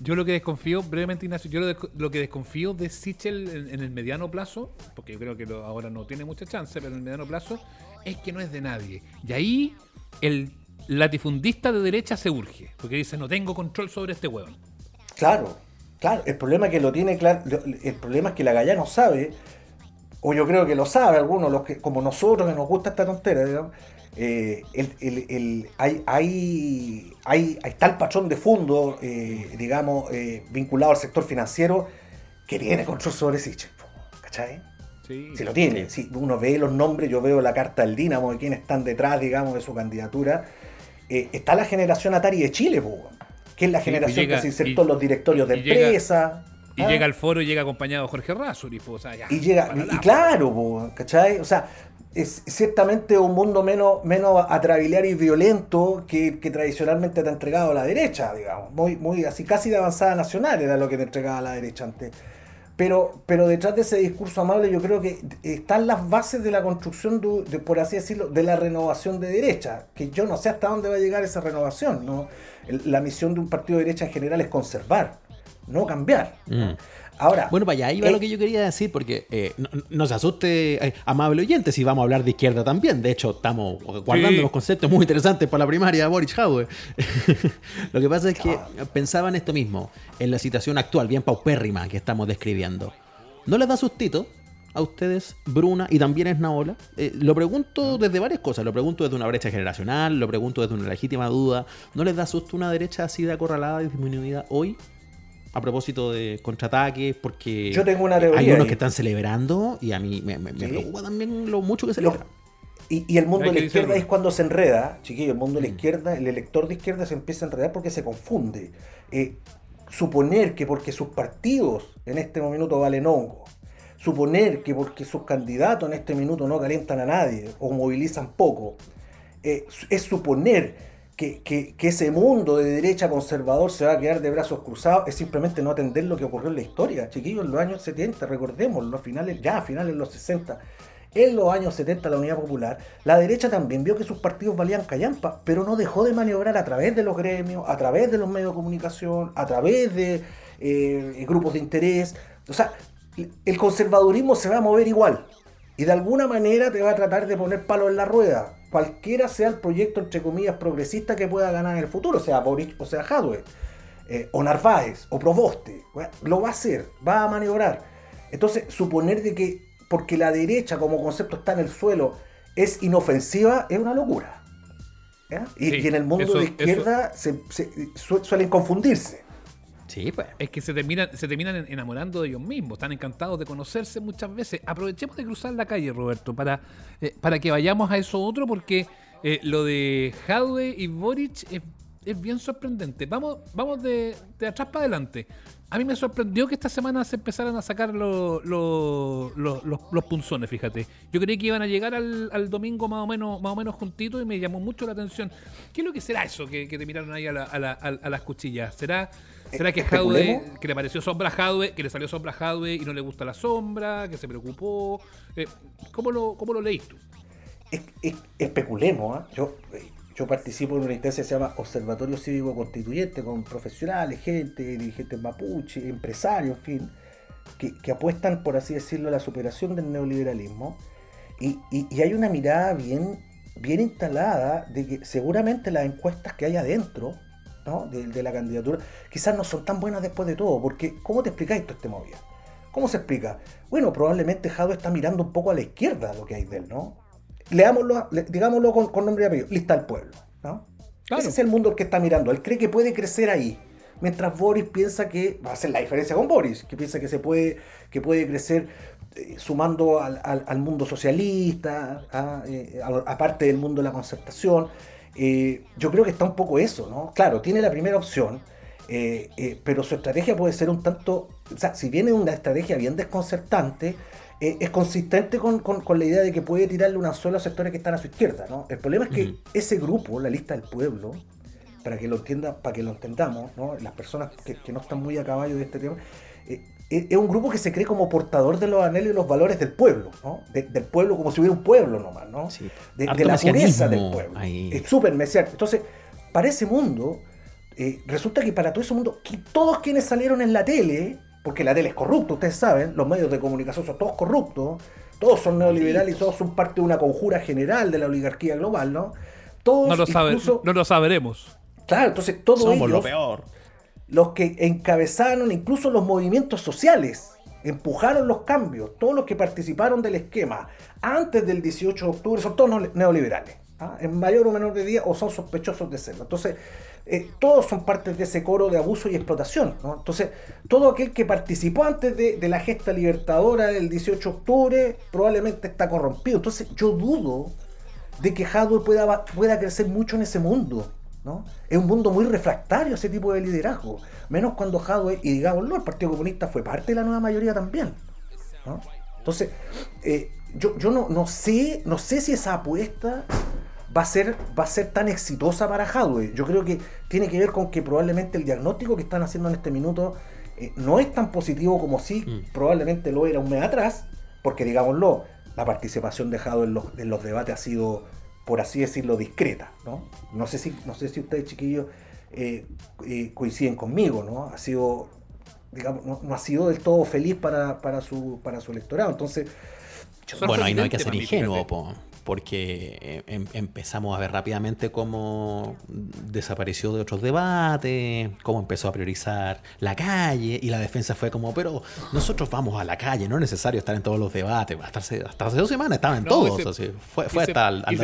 Yo lo que desconfío, brevemente Ignacio, yo lo, que desconfío de Sichel en, el mediano plazo, porque yo creo que ahora no tiene mucha chance, pero en el mediano plazo, es que no es de nadie. Y ahí el latifundista de derecha se urge, porque dice, no tengo control sobre este hueón. Claro, claro. El problema es que lo tiene claro. El problema es que la Gallá no sabe, o yo creo que lo sabe algunos, los que, como nosotros que nos gusta esta tontera, digamos. Eh, el- el- el- hay, hay, hay, ahí está el patrón de fondo, eh, digamos, eh, vinculado al sector financiero, que tiene control sobre Sichel. ¿Cachai? Sí. Si lo tiene, si uno ve los nombres, yo veo la carta del Dinamo de quienes están detrás, digamos, de su candidatura. Eh, está la generación Atari de Chile, po, que es la Sí, generación llega- que se insertó y- en los directorios de empresa. Y ¿ah? llega al foro y llega acompañado de Jorge Razuri, o sea, ya, y llega, para y, la- y claro, po, ¿cachai? O sea, es ciertamente un mundo menos, menos atrabiliar y violento que, tradicionalmente te ha entregado la derecha, digamos. Muy, muy así, casi de avanzada nacional era lo que te entregaba la derecha antes. Pero, pero detrás de ese discurso amable yo creo que están las bases de la construcción, de, por así decirlo, de la renovación de derecha, que yo no sé hasta dónde va a llegar esa renovación. ¿no? La misión de un partido de derecha en general es conservar, no cambiar. Mm. Ahora, Bueno, para allá iba eh, lo que yo quería decir, porque eh, no, no se asuste, eh, amable oyente, si vamos a hablar de izquierda también. De hecho, estamos guardando Sí. unos conceptos muy interesantes para la primaria de Boris Howe. lo que pasa es que pensaba en esto mismo, en la situación actual, bien paupérrima que estamos describiendo. ¿No les da sustito a ustedes, Bruna y también Esnaola? Eh, lo pregunto desde varias cosas. Lo pregunto desde una brecha generacional, lo pregunto desde una legítima duda. ¿No les da susto una derecha así de acorralada y disminuida hoy? A propósito de contraataques, porque Yo tengo una teoría hay unos ahí. que están celebrando y a mí me, me- me Sí. preocupa también lo mucho que Lo- celebran. y, y el mundo de la izquierda decirlo. es cuando se enreda, chiquillo, el mundo Mm. de la izquierda, el elector de izquierda se empieza a enredar porque se confunde. Eh, suponer que porque sus partidos en este minuto valen hongo, suponer que porque sus candidatos en este minuto no calientan a nadie o movilizan poco, eh, es suponer que, que- que ese mundo de derecha conservador se va a quedar de brazos cruzados, es simplemente no atender lo que ocurrió en la historia. Chiquillos, en los años 70, recordemos, los finales, ya a finales de los 60, en los años 70 la Unidad Popular, la derecha también vio que sus partidos valían callampa, pero no dejó de maniobrar a través de los gremios, a través de los medios de comunicación, a través de eh, grupos de interés. O sea, el conservadurismo se va a mover igual. Y de alguna manera te va a tratar de poner palo en la rueda. Cualquiera sea el proyecto, entre comillas, progresista que pueda ganar en el futuro, sea Boric o sea Hadwe, eh, o Narváez, o Proboste, lo va a hacer, va a maniobrar. Entonces, suponer de que porque la derecha como concepto está en el suelo es inofensiva es una locura. Y, Sí, y en el mundo eso- de izquierda se- se- su- suelen confundirse. Sí, pues. Es que se terminan, se terminan en- enamorando de ellos mismos, están encantados de conocerse muchas veces. Aprovechemos de cruzar la calle, Roberto, para, eh, para que vayamos a eso otro, porque eh, lo de Hadwe y Boric es es bien sorprendente. Vamos, vamos de, atrás para adelante. A mí me sorprendió que esta semana se empezaran a sacar los, los, los, punzones, fíjate. Yo creí que iban a llegar al, al domingo más o menos más o menos juntitos y me llamó mucho la atención. ¿Qué es lo que será eso que, te miraron ahí a, la- a la- a las cuchillas? ¿Será, será que especulemos. que le pareció sombra a Jadwe, que le salió sombra a Jadwe y no le gusta la sombra, que se preocupó? Eh, ¿cómo, lo, ¿Cómo lo leíste tú? Es- es- especulemos, ¿ah? yo, eh, yo participo en una instancia que se llama Observatorio Cívico Constituyente con profesionales, gente, dirigentes mapuche, empresarios, en fin, que, que apuestan, por así decirlo, a la superación del neoliberalismo. Y, y- y hay una mirada bien, bien instalada de que seguramente las encuestas que hay adentro ¿no? de, de la candidatura quizás no son tan buenas después de todo, porque ¿cómo te explicáis todo este movida? ¿Cómo se explica? Bueno, probablemente Jado está mirando un poco a la izquierda lo que hay de él, ¿no? Leámoslo, le- digámoslo con, con nombre y apellido, lista al pueblo, ¿no? Claro. Ese es el mundo el que está mirando. Él cree que puede crecer ahí. Mientras Boris piensa que va a ser la diferencia con Boris, que piensa que se puede, que puede crecer eh, sumando al, al- al mundo socialista, a, eh, a- aparte del mundo de la concertación. Eh, yo creo que está un poco eso, ¿no? Claro, tiene la primera opción, eh, eh, pero su estrategia puede ser un tanto, o sea, si viene una estrategia bien desconcertante, eh, es consistente con, con- con la idea de que puede tirarle un anzuelo a sectores que están a su izquierda, ¿no? El problema es que ese grupo, la lista del pueblo, para que lo entienda, para que lo entendamos, ¿no? Las personas que, que no están muy a caballo de este tema, es un grupo que se cree como portador de los anhelos y los valores del pueblo, ¿no? De- del pueblo como si hubiera un pueblo nomás, ¿no? Sí. de, de la pureza del pueblo. ahí. Es súper mesiánico. Entonces, para ese mundo, eh, resulta que para todo ese mundo, que todos quienes salieron en la tele, porque la tele es corrupta, ustedes saben, los medios de comunicación son todos corruptos, todos son neoliberales y todos son parte de una conjura general de la oligarquía global, ¿no? Todos No lo, sabe, incluso- no lo sabremos. Claro, entonces todos Somos ellos, lo peor. Los que encabezaron incluso los movimientos sociales, empujaron los cambios, todos los que participaron del esquema antes del 18 de octubre son todos neoliberales, ¿ah? en mayor o menor medida, o son sospechosos de serlo. Entonces, eh, todos son parte de ese coro de abuso y explotación. Entonces, todo aquel que participó antes de, la gesta libertadora del 18 de octubre probablemente está corrompido. Entonces, yo dudo de que Hadwe pueda, pueda crecer mucho en ese mundo. ¿No? Es un mundo muy refractario a ese tipo de liderazgo. Menos cuando Hadwe, y digámoslo, el Partido Comunista fue parte de la nueva mayoría también. ¿no? Entonces, eh, yo, yo no, no sé, no sé si esa apuesta va a ser, va a ser tan exitosa para Hadwe. Yo creo que tiene que ver con que probablemente el diagnóstico que están haciendo en este minuto eh, no es tan positivo como si Mm. probablemente lo era un mes atrás, porque digámoslo, la participación de Hadwe en los, en los debates ha sido, por así decirlo, discreta. No, no, sé, si, no sé si ustedes, chiquillos, eh, eh, coinciden conmigo, ¿no? Ha sido digamos, no, no ha sido del todo feliz para, para, su, para su electorado. Entonces, Bueno, ahí no hay que ser ingenuo, po, porque eh, em- empezamos a ver rápidamente cómo desapareció de otros debates, cómo empezó a priorizar la calle y la defensa fue como, pero nosotros vamos a la calle, no es necesario estar en todos los debates. Hasta hace, hasta hace dos semanas estaba en No, todos, así, fue, fue se- hasta al, al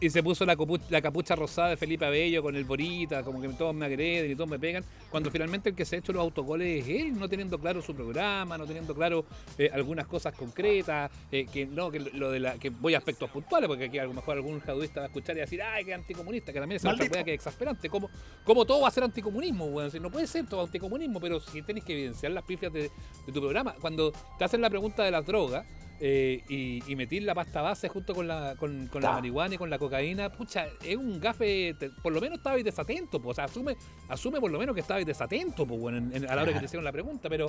Y se puso la, capucha rosada de Felipe Abello con el Borita, como que todos me agreden y todos me pegan, cuando finalmente el que se ha hecho los autogoles es él, no teniendo claro su programa, no teniendo claro eh, algunas cosas concretas, eh, que no, que lo de la, que voy a aspectos puntuales, porque aquí a lo mejor algún jaduista va a escuchar y va a decir, ay, que anticomunista, que también es otra weá que es exasperante, como, como todo va a ser anticomunismo, Si no puede ser todo anticomunismo, pero si tenés que evidenciar las pifias de, de tu programa, cuando te hacen la pregunta de las drogas, eh, y, y meter la pasta base junto con la con, con la marihuana y con la cocaína, pucha, es un gafe, te- por lo menos estabais desatento, po, o sea, asume, asume por lo menos que estabais desatento, pues bueno, en- en- a la hora que te hicieron la pregunta, pero,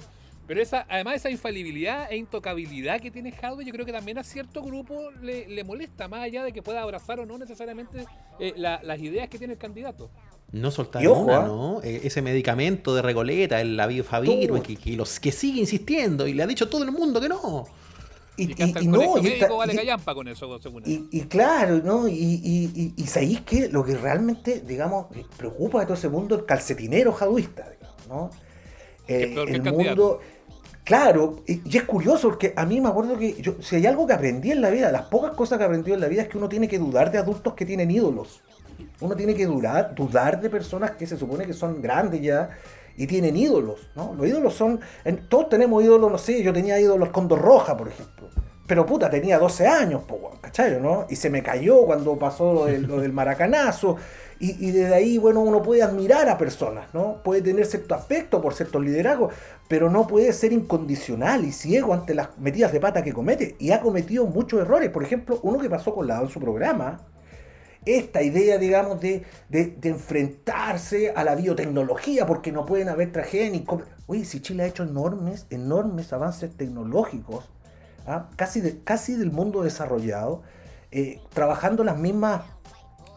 pero esa, además esa infalibilidad e intocabilidad que tiene Jadwe, yo creo que también a cierto grupo le, le molesta, más allá de que pueda abrazar o no necesariamente eh, la- las ideas que tiene el candidato. No soltar una, ¿ah? ¿no? Eh, Ese medicamento de Regoleta, el Faviru, Todo. que, que, los, que sigue insistiendo y le ha dicho todo el mundo que no. Y, y, y- no, y médico esta- vale y- callampa con eso, según él. Y, y claro, ¿no? Y, y, y, y sabéis que lo que realmente, digamos, preocupa de todo ese mundo el calcetinero jaduista, digamos, ¿no? Eh, el el mundo. Claro, y, y es curioso porque a mí me acuerdo que yo, si hay algo que aprendí en la vida, las pocas cosas que aprendí en la vida es que uno tiene que dudar de adultos que tienen ídolos. Uno tiene que dudar, dudar de personas que se supone que son grandes ya y tienen ídolos, ¿no? Los ídolos son, todos tenemos ídolos, no sé, yo tenía ídolos Condor Roja, por ejemplo. pero puta, tenía 12 años, po, ¿cachai? ¿no? Y se me cayó cuando pasó lo del, maracanazo. Y, y desde ahí, bueno, uno puede admirar a personas, ¿no? Puede tener cierto afecto por ciertos liderazgos, pero no puede ser incondicional y ciego ante las metidas de pata que comete. Y ha cometido muchos errores. Por ejemplo, uno que pasó con la en su programa, esta idea, digamos, de, de- enfrentarse a la biotecnología, porque no pueden haber tragedias ni... com- Oye, si Chile ha hecho enormes, enormes avances tecnológicos, ¿ah? casi, casi del mundo desarrollado, eh, trabajando las mismas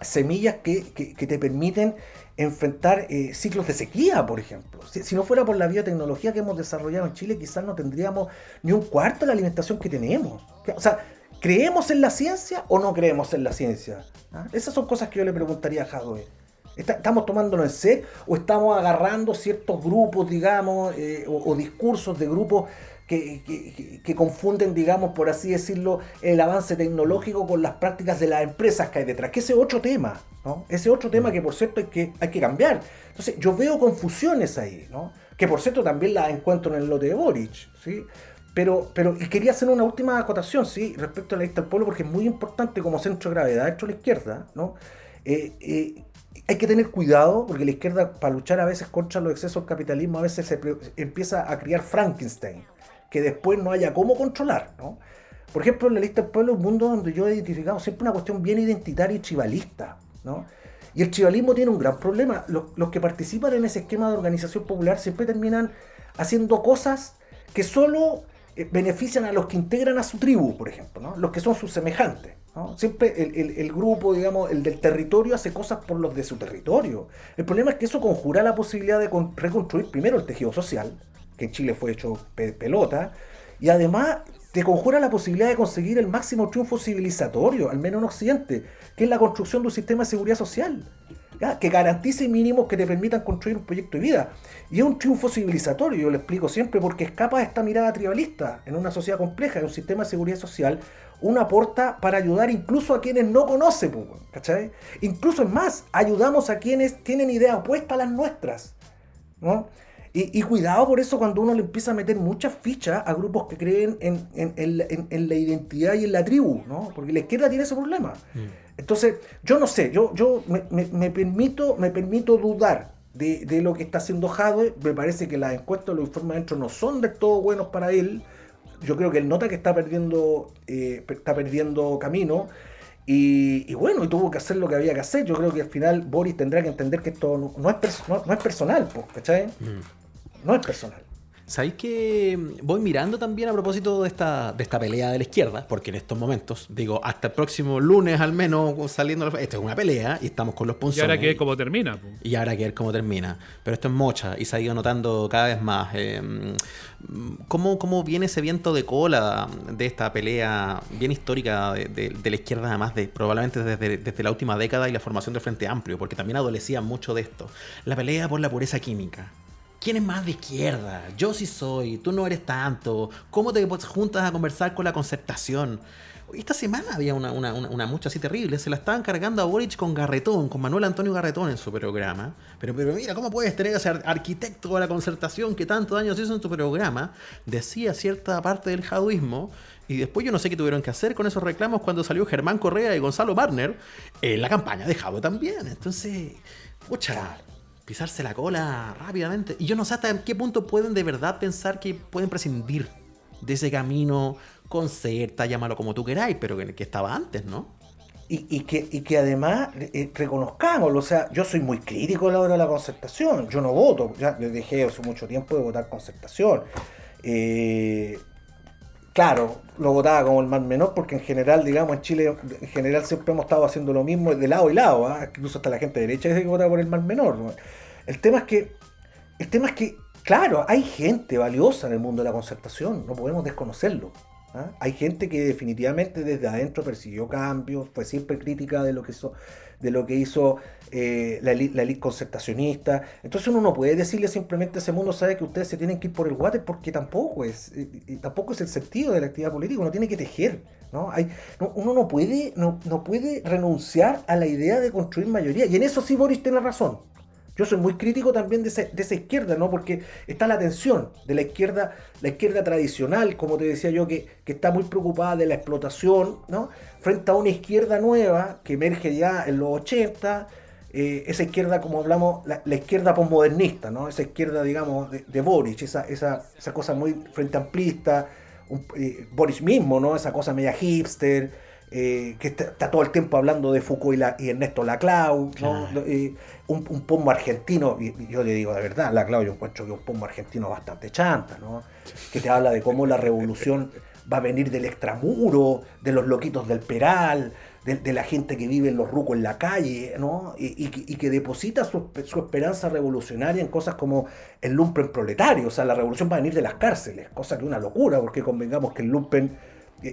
semillas que, que- que te permiten enfrentar eh, ciclos de sequía, por ejemplo. Si, si no fuera por la biotecnología que hemos desarrollado en Chile, quizás no tendríamos ni un cuarto de la alimentación que tenemos. O sea, ¿creemos en la ciencia o no creemos en la ciencia? ¿Ah? Esas son cosas que yo le preguntaría a. ¿Está- ¿Estamos tomándolo en serio o estamos agarrando ciertos grupos, digamos, eh, o, o discursos de grupos que, que- que- que confunden, digamos, por así decirlo, el avance tecnológico con las prácticas de las empresas que hay detrás? Que ese es otro tema, ¿no? Ese otro tema que, por cierto, hay que, hay que cambiar. Entonces, yo veo confusiones ahí, ¿no? Que, por cierto, también las encuentro en el lote de Boric, ¿sí? Pero, pero y quería hacer una última acotación, ¿sí? Respecto a la lista del pueblo, porque es muy importante como centro de gravedad dentro de la izquierda, ¿no? Eh, eh, hay que tener cuidado porque la izquierda, para luchar a veces contra los excesos del capitalismo, a veces se empieza a criar Frankenstein, que después no haya cómo controlar, ¿no? Por ejemplo, en la lista del pueblo, un mundo donde yo he identificado siempre una cuestión bien identitaria y chivalista, ¿no? Y el chivalismo tiene un gran problema. Los, los que participan en ese esquema de organización popular siempre terminan haciendo cosas que solo eh, benefician a los que integran a su tribu, por ejemplo, los que son sus semejantes. Siempre el, grupo, digamos, el del territorio hace cosas por los de su territorio. El problema es que eso conjura la posibilidad de con- reconstruir primero el tejido social, que en Chile fue hecho pe- pelota, y además te conjura la posibilidad de conseguir el máximo triunfo civilizatorio, al menos en Occidente, que es la construcción de un sistema de seguridad social. Que garantice mínimos que te permitan construir un proyecto de vida. Y es un triunfo civilizatorio, yo lo explico siempre, porque escapa de esta mirada tribalista. En una sociedad compleja, en un sistema de seguridad social, uno aporta para ayudar incluso a quienes no conoce, weón, ¿cachai? Incluso es más, ayudamos a quienes tienen ideas opuestas a las nuestras. ¿no? Y, cuidado por eso cuando uno le empieza a meter muchas fichas a grupos que creen en, la- en- en la identidad y en la tribu, ¿no? Porque la izquierda tiene ese problema. Entonces, yo no sé, yo, yo me, me- me permito, me permito dudar de, de lo que está haciendo Jadwe. Me parece que las encuestas, los informes dentro no son del todo buenos para él. Yo creo que él nota que está perdiendo, eh, está perdiendo camino. Y, y bueno, y tuvo que hacer lo que había que hacer. Yo creo que al final Boris tendrá que entender que esto no, no es, no, no es personal, pues, ¿cachai? No es personal. ¿Sabéis que voy mirando también a propósito de esta, de esta pelea de la izquierda? Porque en estos momentos, digo, hasta el próximo lunes al menos saliendo... la- Esto es una pelea y estamos con los Y punzones. ahora que es como termina. po. Y ahora que ver cómo termina. Pero esto es mocha y se ha ido notando cada vez más. eh, ¿cómo, cómo viene ese viento de cola de esta pelea bien histórica de, de- de la izquierda, además de probablemente desde, desde la última década y la formación del Frente Amplio? Porque también adolecía mucho de esto. La pelea por la pureza química. ¿Quién es más de izquierda? Yo sí soy, tú no eres tanto. ¿Cómo te juntas a conversar con la concertación? Esta semana había una, una, mucha así terrible. Se la estaban cargando a Boric con Garretón, con Manuel Antonio Garretón en su programa. Pero, pero mira, ¿cómo puedes tener ese ar- arquitecto de la concertación que tantos años hizo en tu programa? Decía cierta parte del jaduismo. Y después yo no sé qué tuvieron que hacer con esos reclamos cuando salió Germán Correa y Gonzalo Barner en la campaña de Jado también. Entonces, pucha, pisarse la cola rápidamente. Y yo no sé hasta qué punto pueden de verdad pensar que pueden prescindir de ese camino concerta, llámalo como tú queráis, pero que, que estaba antes, ¿no? Y, y que, y que además eh, reconozcámoslo, o sea, yo soy muy crítico a la hora de la concertación, yo no voto, ya dejé hace mucho tiempo de votar concertación. Eh, claro, lo votaba como el más menor porque en general, digamos, en Chile, en general siempre hemos estado haciendo lo mismo de lado y lado, ¿ah? incluso hasta la gente de derecha dice que vota por el más menor. ¿no? El tema es que, el tema es que, claro, hay gente valiosa en el mundo de la concertación, no podemos desconocerlo. ¿ah? Hay gente que definitivamente desde adentro persiguió cambios, fue siempre crítica de lo que hizo, de lo que hizo eh, la, la concertacionista. Entonces uno no puede decirle simplemente a ese mundo sabe que ustedes se tienen que ir por el water porque tampoco es, eh, tampoco es el sentido de la actividad política, uno tiene que tejer. ¿no? Hay, no- uno no puede, no, no puede renunciar a la idea de construir mayoría. Y en eso sí Boris tiene razón. Yo soy muy crítico también de esa, de esa izquierda, ¿no? Porque está la tensión de la izquierda, la izquierda tradicional, como te decía yo, que, que está muy preocupada de la explotación, ¿no? Frente a una izquierda nueva que emerge ya en los 80, eh, esa izquierda, como hablamos, la, izquierda posmodernista, ¿no? Esa izquierda, digamos, de, de Boric, esa, esa, esa cosa muy frente amplista, un, eh, Boric mismo, ¿no? Esa cosa media hipster, eh, que está, está, todo el tiempo hablando de Foucault y, la, y Ernesto Laclau, ¿no? Claro. Eh, un, un pomo argentino, y, y yo le digo de verdad, Laclau yo encuentro que es un pomo argentino bastante chanta, ¿no? Que te habla de cómo la revolución va a venir del extramuro, de los loquitos del Peral, de, de, la gente que vive en los rucos en la calle, ¿no? Y, que deposita su, su, esperanza revolucionaria en cosas como el lumpen proletario, o sea, la revolución va a venir de las cárceles, cosa que es una locura, porque convengamos que el lumpen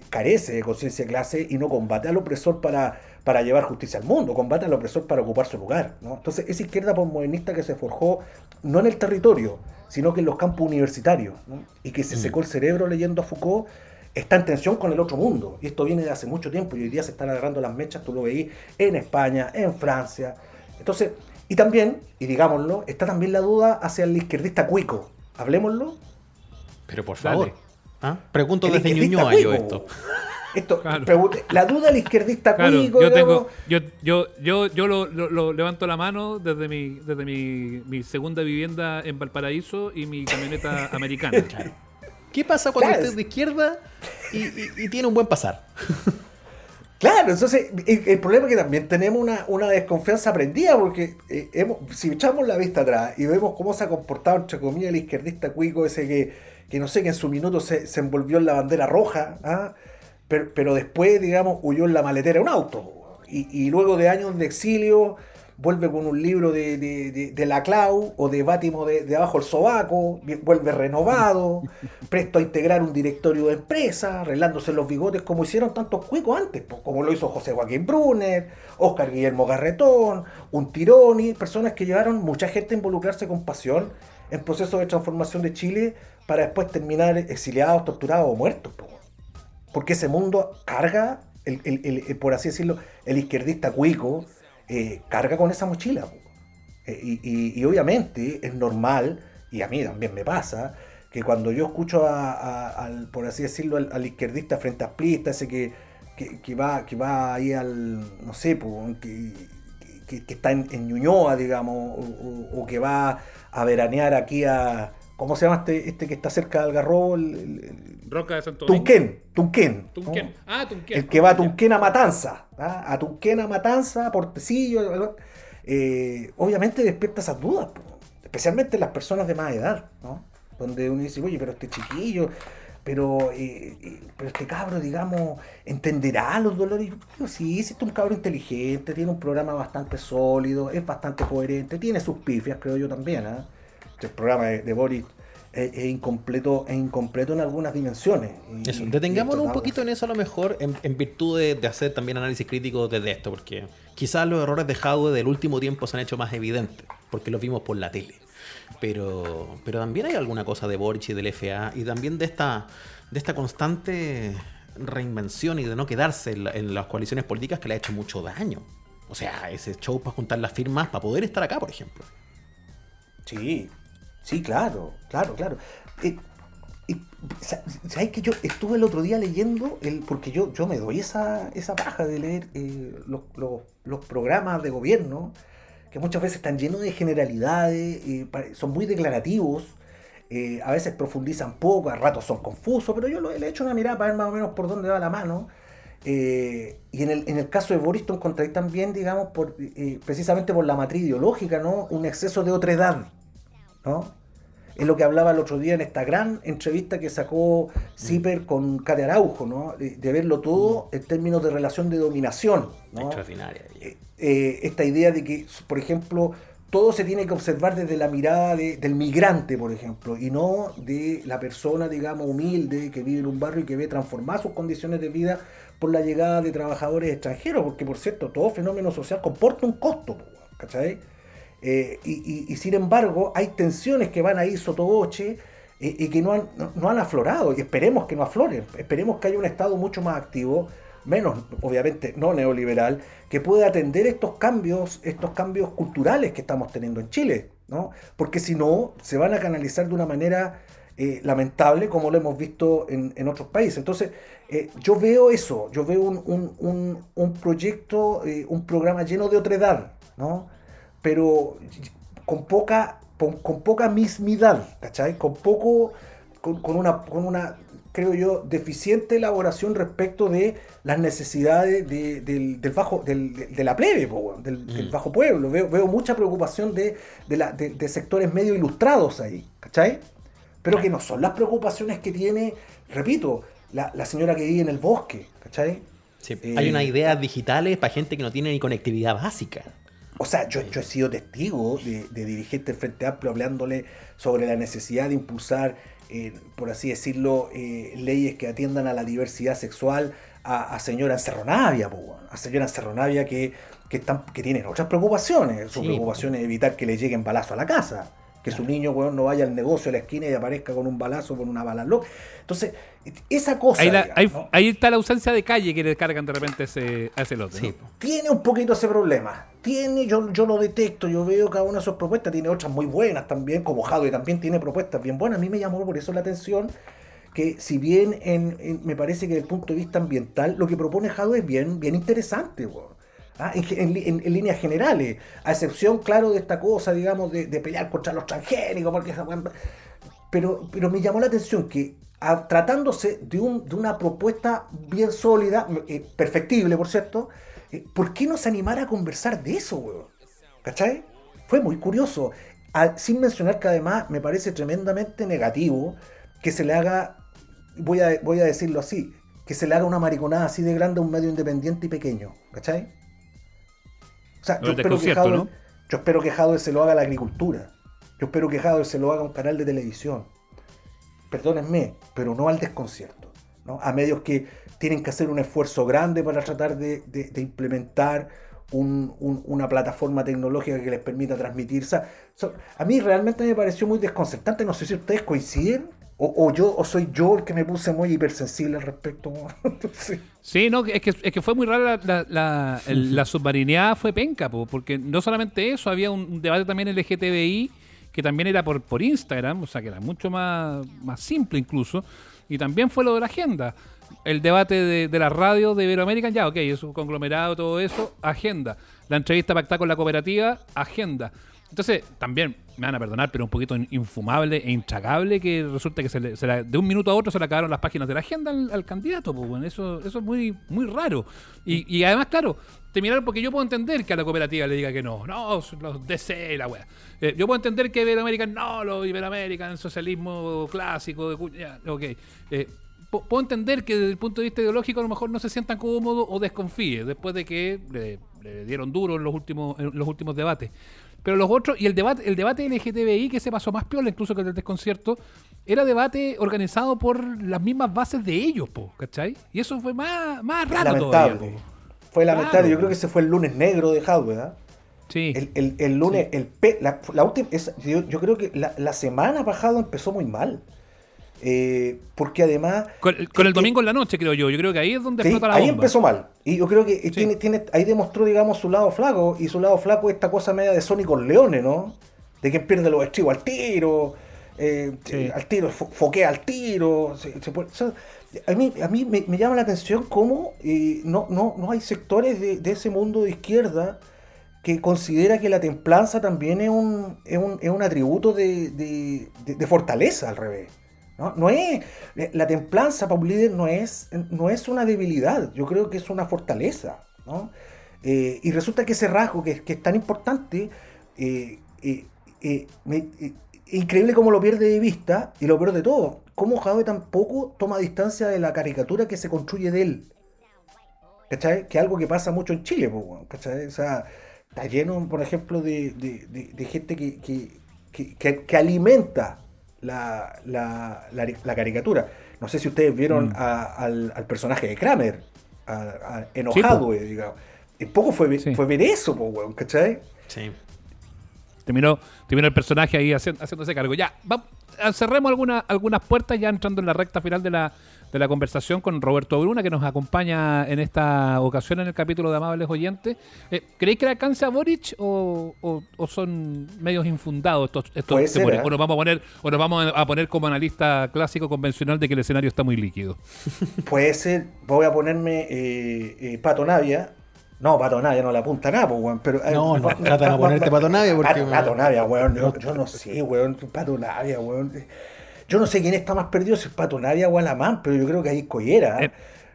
carece de conciencia de clase y no combate al opresor para, para llevar justicia al mundo, combate al opresor para ocupar su lugar, ¿no? Entonces, esa izquierda postmodernista que se forjó no en el territorio, sino que en los campos universitarios, ¿no? y que se Mm. secó el cerebro leyendo a Foucault, está en tensión con el otro mundo. Y esto viene de hace mucho tiempo y hoy día se están agarrando las mechas, tú lo veís, en España, en Francia. Entonces, y también, y digámoslo, está también la duda hacia el izquierdista cuico. Hablemoslo. Pero por Dale. ¿Ah? Pregunto El desde Ñuñoa yo esto. Esto, Claro. pregunte- la duda del izquierdista Claro, cuico, yo tengo, yo, yo, yo, yo lo, lo- lo levanto la mano desde mi, desde mi, mi segunda vivienda en Valparaíso y mi camioneta americana. ¿Qué pasa cuando Claro. usted es de izquierda y, y- y tiene un buen pasar? Claro, entonces el, el problema es que también tenemos una, una desconfianza aprendida, porque eh, hemos- si echamos la vista atrás y vemos cómo se ha comportado, entre comillas, el izquierdista cuico, ese que, que no sé, que en su minuto se, se envolvió en la bandera roja, ¿ah? pero, pero después, digamos, huyó en la maletera de un auto. Y, y luego de años de exilio, vuelve con un libro de, de, de, de la Clau o de Bátimo de, de abajo el sobaco, vuelve renovado, presto a integrar un directorio de empresa, arreglándose los bigotes como hicieron tantos cuicos antes, como lo hizo José Joaquín Brunner, Oscar Guillermo Garretón, un Tironi, personas que llevaron mucha gente a involucrarse con pasión en procesos de transformación de Chile para después terminar exiliados, torturados o muertos. po. Porque ese mundo carga, el, el- el- el- por así decirlo, el izquierdista cuico, eh, carga con esa mochila. Eh, y, obviamente es normal, y a mí también me pasa, que cuando yo escucho a- al, por así decirlo, al, izquierdista frente a Plista, ese que, que, va, que va ahí al, no sé, po, que, que- que está en, en Ñuñoa, digamos, o, o- o que va a veranear aquí a, ¿cómo se llama este, este que está cerca de Algarrobo? El- el- el- Roca de Santo. Tunquén, Tunquén. ¿no? Tunquén. Ah, Tunquén. El que va a Tunquén a Matanza, ¿ah? a Tunquén a Matanza, a Portecillo, eh, obviamente despierta esas dudas, especialmente las personas de más edad, ¿no? Donde uno dice, oye, pero este chiquillo, pero, eh, eh, pero este cabro, digamos, entenderá los dolores. Yo digo, sí, este es un cabro inteligente, tiene un programa bastante sólido, es bastante coherente, tiene sus pifias, creo yo también, ¿ah? El programa de, de Boris es, es incompleto, es incompleto en algunas dimensiones. Y- Eso, detengámonos un poquito en eso a lo mejor, en, en virtud de, de hacer también análisis crítico desde esto, porque quizás los errores de Jadwe del último tiempo se han hecho más evidentes, porque los vimos por la tele. Pero, pero también hay alguna cosa de Boric y del FA, y también de esta, de esta constante reinvención y de no quedarse en, la- en las coaliciones políticas que le ha hecho mucho daño. O sea, ese show para juntar las firmas para poder estar acá, por ejemplo. Sí, sí, claro, claro, claro. Eh, ¿Sabes que yo estuve el otro día leyendo, el, porque yo, yo me doy esa, esa paja de leer eh, los, los- los programas de gobierno, que muchas veces están llenos de generalidades, eh, son muy declarativos, eh, a veces profundizan poco, a ratos son confusos, pero yo le he hecho una mirada para ver más o menos por dónde va la mano. Eh, y en el, en el caso de Boris tú encontráis también, digamos, por, precisamente por la matriz ideológica, ¿no? Un exceso de otredad, ¿no? Es lo que hablaba el otro día en esta gran entrevista que sacó Zipper con Kate Araujo, ¿no? De, de verlo todo en términos de relación de dominación, ¿no? Extraordinaria. Eh, eh, esta idea de que, por ejemplo, todo se tiene que observar desde la mirada de- del migrante, por ejemplo, y no de la persona, digamos, humilde que vive en un barrio y que ve transformar sus condiciones de vida por la llegada de trabajadores extranjeros, porque, por cierto, todo fenómeno social comporta un costo, ¿cachai? Eh, y, sin embargo, hay tensiones que van ahí sotoboche eh, y que no han, no, han aflorado, y esperemos que no afloren, esperemos que haya un Estado mucho más activo menos obviamente no neoliberal, que pueda atender estos cambios, estos cambios culturales que estamos teniendo en Chile, ¿no? Porque si no, se van a canalizar de una manera eh, lamentable como lo hemos visto en, en otros países. Entonces, eh, yo veo eso, yo veo un, un- un- proyecto, un programa lleno de otredad, ¿no? Pero con poca, con, con poca mismidad, ¿cachai? Con poco, con, con una, con una, creo yo, deficiente elaboración respecto de las necesidades de, del, del bajo, del- de, de la plebe, po, del, del bajo pueblo. Veo, veo mucha preocupación de, de, la- de- de sectores medio ilustrados ahí, ¿cachai? Pero que no son las preocupaciones que tiene, repito, la, la señora que vive en el bosque, ¿cachai? Sí, Eh, Hay unas ideas digitales para gente que no tiene ni conectividad básica. O sea, yo, yo he sido testigo de, de dirigentes del Frente Amplio hablándole sobre la necesidad de impulsar, eh, por así decirlo, eh, leyes que atiendan a la diversidad sexual a, a señora Encerronavia, a señora Encerronavia que, que, están, que tienen otras preocupaciones. Su Sí, preocupación es evitar que le lleguen balazos a la casa. Que su niño weón, no vaya al negocio a la esquina y aparezca con un balazo, con una bala loca. Entonces, esa cosa. Ahí, la- digamos, ahí- ¿no? ahí está la ausencia de calle que le cargan de repente ese, a ese lote. Sí, tiene un poquito ese problema. Tiene, yo, yo lo detecto, yo veo cada una de sus propuestas, tiene otras muy buenas también, como Jadwe también tiene propuestas bien buenas. A mí me llamó por eso la atención que si bien en, en- me parece que desde el punto de vista ambiental, lo que propone Jadwe es bien, bien interesante, weón. Ah, en, líneas generales, a excepción, claro, de esta cosa, digamos, de, pelear contra los transgénicos, porque pero, pero me llamó la atención que tratándose de, un- de una propuesta bien sólida, eh, perfectible por cierto, eh, ¿por qué no se animara a conversar de eso, weón? ¿Cachai? Fue muy curioso. Sin mencionar que además me parece tremendamente negativo que se le haga, voy a, voy a decirlo así, que se le haga una mariconada así de grande a un medio independiente y pequeño. ¿Cachai? O sea, yo espero, que desconcierto, Jadwe, ¿no? yo espero que Jadwe se lo haga a la agricultura. Yo espero que Jadwe se lo haga a un canal de televisión. Perdónenme, pero no al desconcierto. ¿no? A medios que tienen que hacer un esfuerzo grande para tratar de, de- de implementar un- un- una plataforma tecnológica que les permita transmitir. O sea, a mí realmente me pareció muy desconcertante. No sé si ustedes coinciden. O, o yo o soy yo el que me puse muy hipersensible al respecto. Sí. Sí, no, es que, es que fue muy rara la, la, la, el- la submarineada, fue penca, po, porque no solamente eso, había un, un debate también LGTBI que también era por, por Instagram, o sea que era mucho más, más simple incluso, y también fue lo de la agenda. El debate de, de la radio de Iberoamérica, ya, ok, es un conglomerado, todo eso, agenda. La entrevista pactada con la cooperativa, agenda. Entonces, también, me van a perdonar, pero un poquito in- infumable e intragable que resulta que se le- se la- de un minuto a otro se le acabaron las páginas de la agenda al, candidato. Pues, bueno, eso, eso es muy, muy raro. Y, y además, claro, te miraron porque yo puedo entender que a la cooperativa le diga que no. No, los DC, la wea. Eh, yo puedo entender que Iberoamérica, no, los Iberoamérica, el socialismo clásico, de, ok. Eh, pu- puedo entender que desde el punto de vista ideológico a lo mejor no se sientan cómodos o desconfíe después de que le, le dieron duro en los últimos en los últimos debates. Pero los otros, y el debate, el debate LGTBI que se pasó más piola incluso que el del desconcierto, era debate organizado por las mismas bases de ellos, po, ¿cachai? Y eso fue más, más raro lamentable. todavía. po. Fue Claro. lamentable. Yo creo que ese fue el lunes negro de Jadwe, ¿ah? Sí. El, el- el lunes, el la, la última, es- yo, yo creo que la, la semana pasada empezó muy mal. Eh, porque además. con, el- con el eh, domingo en la noche, creo yo. Yo creo que ahí es donde Sí, explota la ahí bomba. empezó mal. Y yo creo que eh, tiene, tiene, ahí demostró, digamos, su lado flaco. Y su lado flaco esta cosa media de Sonic con Leones, ¿no? De quien pierde los estribos al tiro. eh, Sí. al tiro, fo- foquea al tiro. se- se puede- o sea, a mí, a mí me, me llama la atención cómo no, no, no hay sectores de, de ese mundo de izquierda que considera que la templanza también es un, es un, es un atributo de- de fortaleza al revés. ¿No? No es, la templanza para un líder no es, no es una debilidad, yo creo que es una fortaleza. ¿no? Eh, y resulta que ese rasgo que, que es tan importante, eh, eh, eh, eh, increíble cómo lo pierde de vista, y lo peor de todo, cómo Jadwe tampoco toma distancia de la caricatura que se construye de él. ¿Cachai? Que es algo que pasa mucho en Chile, ¿cachai? O sea, está lleno, por ejemplo, de, de- gente que- que- que alimenta la, la- la- la caricatura. No sé si ustedes vieron Mm. a- al, al personaje de Kramer, a, a- Sí, enojado, eh, digamos. Un poco fue, ver- Sí. fue ver eso, pues, weón, ¿cachai? Sí. Terminó, terminó el personaje ahí haciendo, haciéndose cargo. Ya, vamos, cerremos alguna, algunas puertas ya entrando en la recta final de la, de la conversación con Roberto Bruna, que nos acompaña en esta ocasión en el capítulo de Amables Oyentes. Eh, ¿Creéis que le alcance a Boric o, o- o son medios infundados estos, estos Puede ser, temores? ¿eh? O nos vamos a poner, o nos vamos a poner como analista clásico convencional de que el escenario está muy líquido. Puede ser, voy a ponerme eh, eh, Pato Navia. No, Pato Navia no le apunta nada, pues, weón. Pero, No, no, trata de no ponerte Pato Navia porque- Pato, Pato Navia, weón. Yo, yo no sé, weón. Pato Navia, weón. Yo no sé quién está más perdido, si es Pato Navia o Alamán, pero yo creo que ahí es Collera. Es,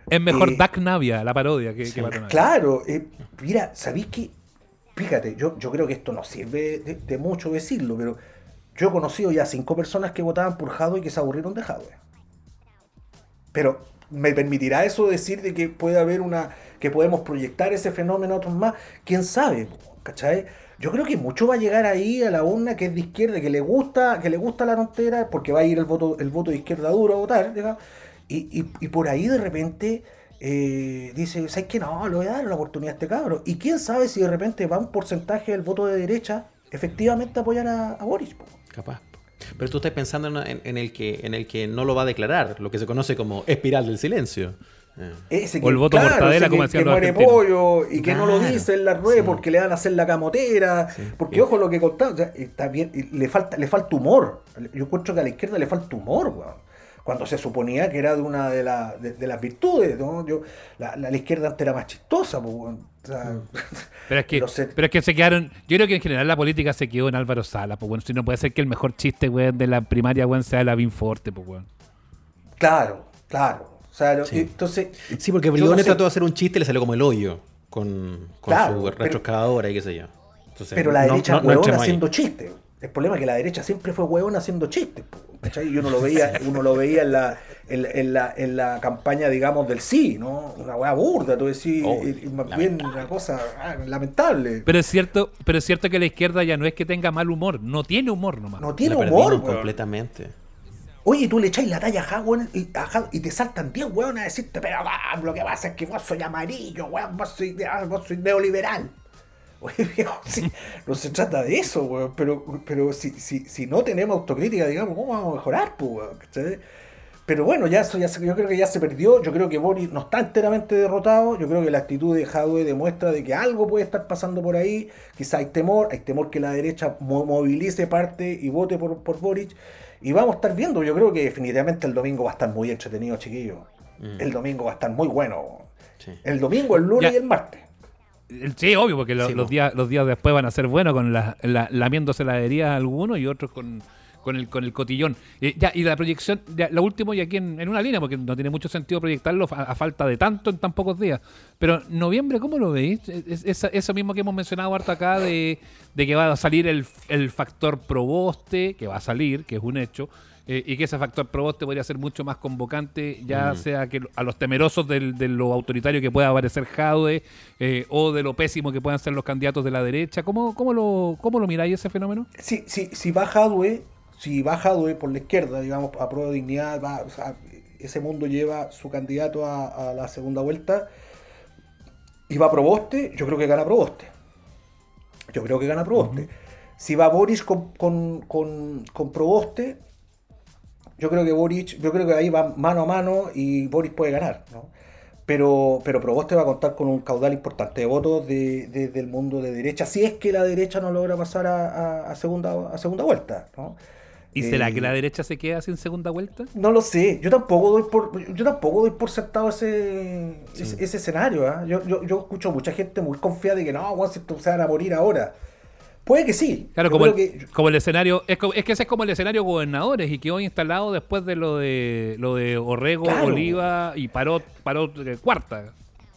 es mejor Eh, Duck Navia, la parodia, que, que Pato Navia. Claro, eh, mira, ¿sabéis qué? Fíjate, yo, yo creo que esto no sirve de, de mucho decirlo, pero yo he conocido ya cinco personas que votaban por Jadwe y que se aburrieron de Jadwe. Pero, ¿me permitirá eso decir de que puede haber una. que podemos proyectar ese fenómeno a otros más? ¿Quién sabe? ¿Cachai? Yo creo que mucho va a llegar ahí a la urna que es de izquierda, que le gusta, que le gusta la tontera, porque va a ir el voto, el voto de izquierda duro a votar, y, y- y por ahí de repente eh, dice, ¿sabes qué? No, le voy a dar la oportunidad a este cabro. Y quién sabe si de repente va un porcentaje del voto de derecha efectivamente a apoyar a, Boris. Capaz. Pero tú estás pensando en, en- en el que, en el que no lo va a declarar, lo que se conoce como espiral del silencio. Eh. Ese O el voto mortadela, ese como que, decían que los muere argentinos. pollo y que no lo Claro, dice en la rueda sí. porque le van a hacer la camotera. Porque ojo lo que contaba, o sea, está bien, y le falta, le falta humor. Yo encuentro que a la izquierda le falta humor, weón. Cuando se suponía que era de una de, la- de, de las virtudes, ¿no? Yo, la, la- la izquierda antes era más chistosa, pues, weón. O sea, Pero es, que, sé. pero es que se quedaron. Yo creo que en general la política se quedó en Álvaro Sala. Pues bueno, si no puede ser que el mejor chiste, weón, de la primaria, weón, sea la Forte, pues weón. claro, claro. O sea, lo- Sí. entonces. Sí, porque yo no trató de hacer un chiste y le salió como el hoyo con, con Claro, su retroexcavadora y qué sé yo. Entonces, Pero la no- derecha no- ahí. haciendo chistes. El problema es que la derecha siempre fue hueona haciendo chistes. ¿cachai? Y uno lo veía, uno lo veía en la, en, la- en la, en la campaña, digamos, del sí, ¿no? Una hueá burda, tú decís, Oh, y- y más bien una cosa ah, lamentable. Pero es cierto, pero es cierto que la izquierda ya no es que tenga mal humor, no tiene humor nomás. no tiene La humor, completamente. Oye, tú le echáis la talla a Jadwe y, y te saltan 10 hueones a decirte, pero ah, lo que pasa es que vos soy amarillo, weón, vos soy, ah, vos neoliberal. Oye, viejo, no se trata de eso, weón, pero, pero si, si, si no tenemos autocrítica, digamos, ¿cómo vamos a mejorar, pues, weón? Pero bueno, ya eso ya se- yo creo que ya se perdió, yo creo que Boris no está enteramente derrotado, yo creo que la actitud de Jadwe demuestra de que algo puede estar pasando por ahí, quizá hay temor, hay temor que la derecha mo- movilice parte y vote por, por Boric, y vamos a estar viendo, yo creo que definitivamente el domingo va a estar muy entretenido, chiquillos. El domingo va a estar muy bueno. Sí. El domingo, el lunes Ya. y el martes. Sí, obvio, porque lo- Sí, los, días, los días después van a ser buenos con la, la- lamiéndose la herida algunos y otros con, con el, con el cotillón. Eh, ya, y la proyección, ya, lo último y aquí en, en una línea, porque no tiene mucho sentido proyectarlo a, a falta de tanto en tan pocos días. Pero noviembre, ¿cómo lo veis? Es- es- eso mismo que hemos mencionado harto acá de, de que va a salir el, el factor proboste, que va a salir, que es un hecho. eh, y que ese factor proboste podría ser mucho más convocante, ya sea que a los temerosos del- de lo autoritario que pueda parecer Jaude eh, o de lo pésimo que puedan ser los candidatos de la derecha. ¿Cómo, cómo, lo, cómo lo miráis ese fenómeno? Si, si, si va Jadwe, si va Jadwe por la izquierda, digamos, a prueba de dignidad, va, o sea, ese mundo lleva su candidato a, a la segunda vuelta y va Proboste, yo creo que gana Proboste. Yo creo que gana Proboste. Si va Boris con, con, con, con Proboste, yo creo que Boric, yo creo que ahí va mano a mano y Boris puede ganar, ¿no? Pero, pero Proboste va a contar con un caudal importante de votos de, de- del mundo de derecha, si es que la derecha no logra pasar a, a- a segunda, a segunda vuelta, ¿no? ¿Y será Eh, que la derecha se queda sin segunda vuelta? No lo sé, yo tampoco doy por, yo tampoco doy por sentado ese, ese, ese escenario, ¿ah? yo, yo, yo escucho mucha gente muy confiada de que no, weón, se van a morir ahora. Puede que sí. Claro, como el, creo que- como el escenario, es, es que ese es como el escenario gobernadores y quedó instalado después de lo de lo de Orrego, Claro. Oliva y Parot, Parot eh, cuarta.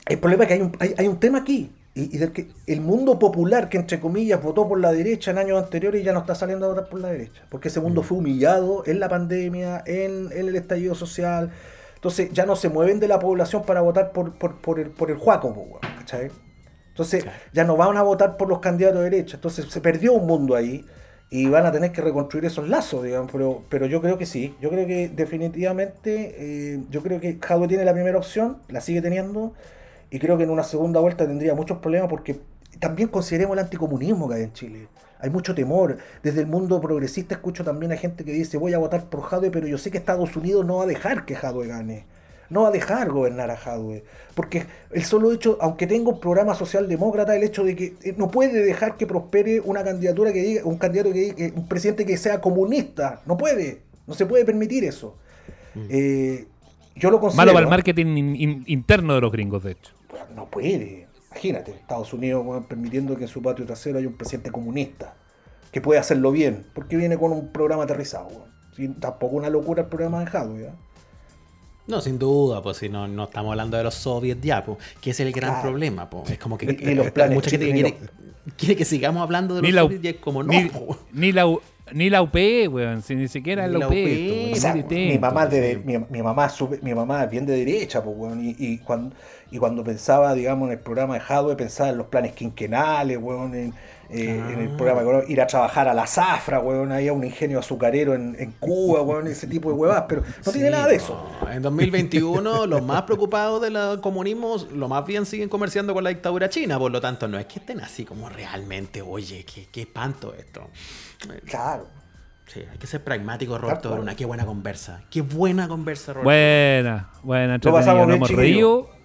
El problema es que hay un, hay, hay un tema aquí. Y, y del que el mundo popular que entre comillas votó por la derecha en años anteriores ya no está saliendo a votar por la derecha. Porque ese Mm. mundo fue humillado en la pandemia, en, en el estallido social. Entonces ya no se mueven de la población para votar por, por, por el, por el Juaco, ¿cachai? Entonces ya no van a votar por los candidatos de derecha. Entonces se perdió un mundo ahí y van a tener que reconstruir esos lazos, digamos. Pero, pero yo creo que sí. Yo creo que definitivamente, eh, yo creo que Jadwe tiene la primera opción, la sigue teniendo. Y creo que en una segunda vuelta tendría muchos problemas porque también consideremos el anticomunismo que hay en Chile. Hay mucho temor. Desde el mundo progresista escucho también a gente que dice voy a votar por Jadwe, pero yo sé que Estados Unidos no va a dejar que Jadwe gane. No va a dejar gobernar a Jadwe. Porque el solo hecho, aunque tenga un programa socialdemócrata, el hecho de que eh, no puede dejar que prospere una candidatura que diga, un candidato que diga, un presidente que sea comunista. No puede. No se puede permitir eso. Eh, yo lo considero. Malo para el marketing in- in- interno de los gringos, de hecho. Pues, No puede. Imagínate, Estados Unidos permitiendo que en su patio trasero haya un presidente comunista que puede hacerlo bien, porque viene con un programa aterrizado. weón. Sí, tampoco una locura el programa de Hadwe. No, sin duda, pues si no, no estamos hablando de los soviets ya, pues, que es el gran problema, pues. Es como que Y- los planes mucha gente que quiere, quiere que sigamos hablando de Ni los la, soviets y es como no. ni, po. ni la, U- ni la UP, weón. Si ni siquiera es Ni la UP. UP, O es sea, mi mamá es de, sí. mi, mi mamá mi mamá es bien de derecha, pues, weón, y, y cuando, y cuando pensaba, digamos, en el programa de Hadwe, pensaba en los planes quinquenales, weón, en, eh, en el programa económico, ir a trabajar a la zafra, weón, ahí a un ingenio azucarero en, en Cuba, weón, ese tipo de huevas, pero no tiene nada de eso. no. En 2021, los más preocupados del comunismo, lo más bien siguen comerciando con la dictadura china. Por lo tanto, no es que estén así como realmente, oye, qué, qué espanto esto. Claro. Sí, hay que ser pragmático, Roberto. Bruna. Qué buena conversa. Qué buena conversa, Roberto. Buena, buena, pasamos entretenido. Nos bien, reído.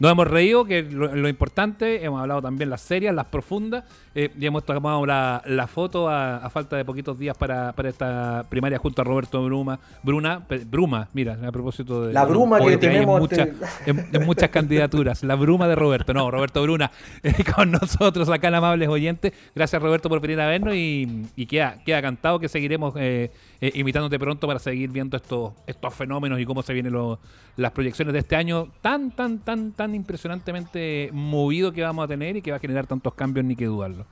Nos hemos reído, que lo, lo importante. Hemos hablado también las serias, las profundas. eh, y hemos tomado la, la foto a, a falta de poquitos días para, para esta primaria junto a Roberto Bruma. Bruna, Bruma, mira, a propósito de. La bruma que tenemos En, muchas- ante- en- en muchas candidaturas. La bruma de Roberto. No, Roberto Bruna eh, con nosotros acá en Amables Oyentes. Gracias, Roberto, por venir a vernos. Y, y queda, queda cantado que seguiremos eh, eh, invitándote pronto para seguir viendo estos, estos fenómenos y cómo se vienen los- las proyecciones de este año tan, tan, tan, tan impresionantemente movido que vamos a tener y que va a generar tantos cambios, ni que dudarlo.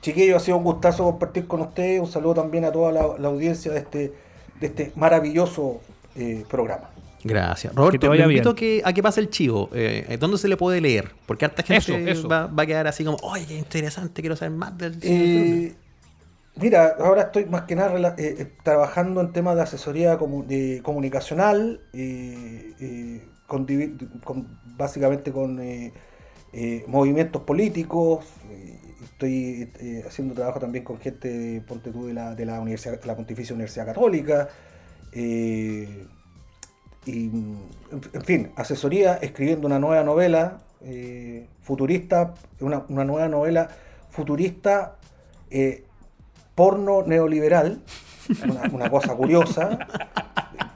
Chiquillos, ha sido un gustazo compartir con ustedes. Un saludo también a toda la, la audiencia de este, de este maravilloso eh, programa. Gracias. Que te Roberto, vaya te invito bien. a que, a que pase el chivo. Eh, ¿Dónde se le puede leer? Porque harta gente Eso, eso. Va, va a quedar así como, oye, qué interesante, quiero saber más del Eh, mira, ahora estoy más que nada eh, eh, trabajando en temas de asesoría comu- de comunicacional, eh, eh, básicamente con eh, eh, movimientos políticos. eh, estoy haciendo trabajo también con gente, ponte tú, de la, de la, universidad, la Pontificia Universidad Católica. y, en fin, asesoría, escribiendo una nueva novela futurista, una, una nueva novela futurista porno neoliberal, una cosa curiosa,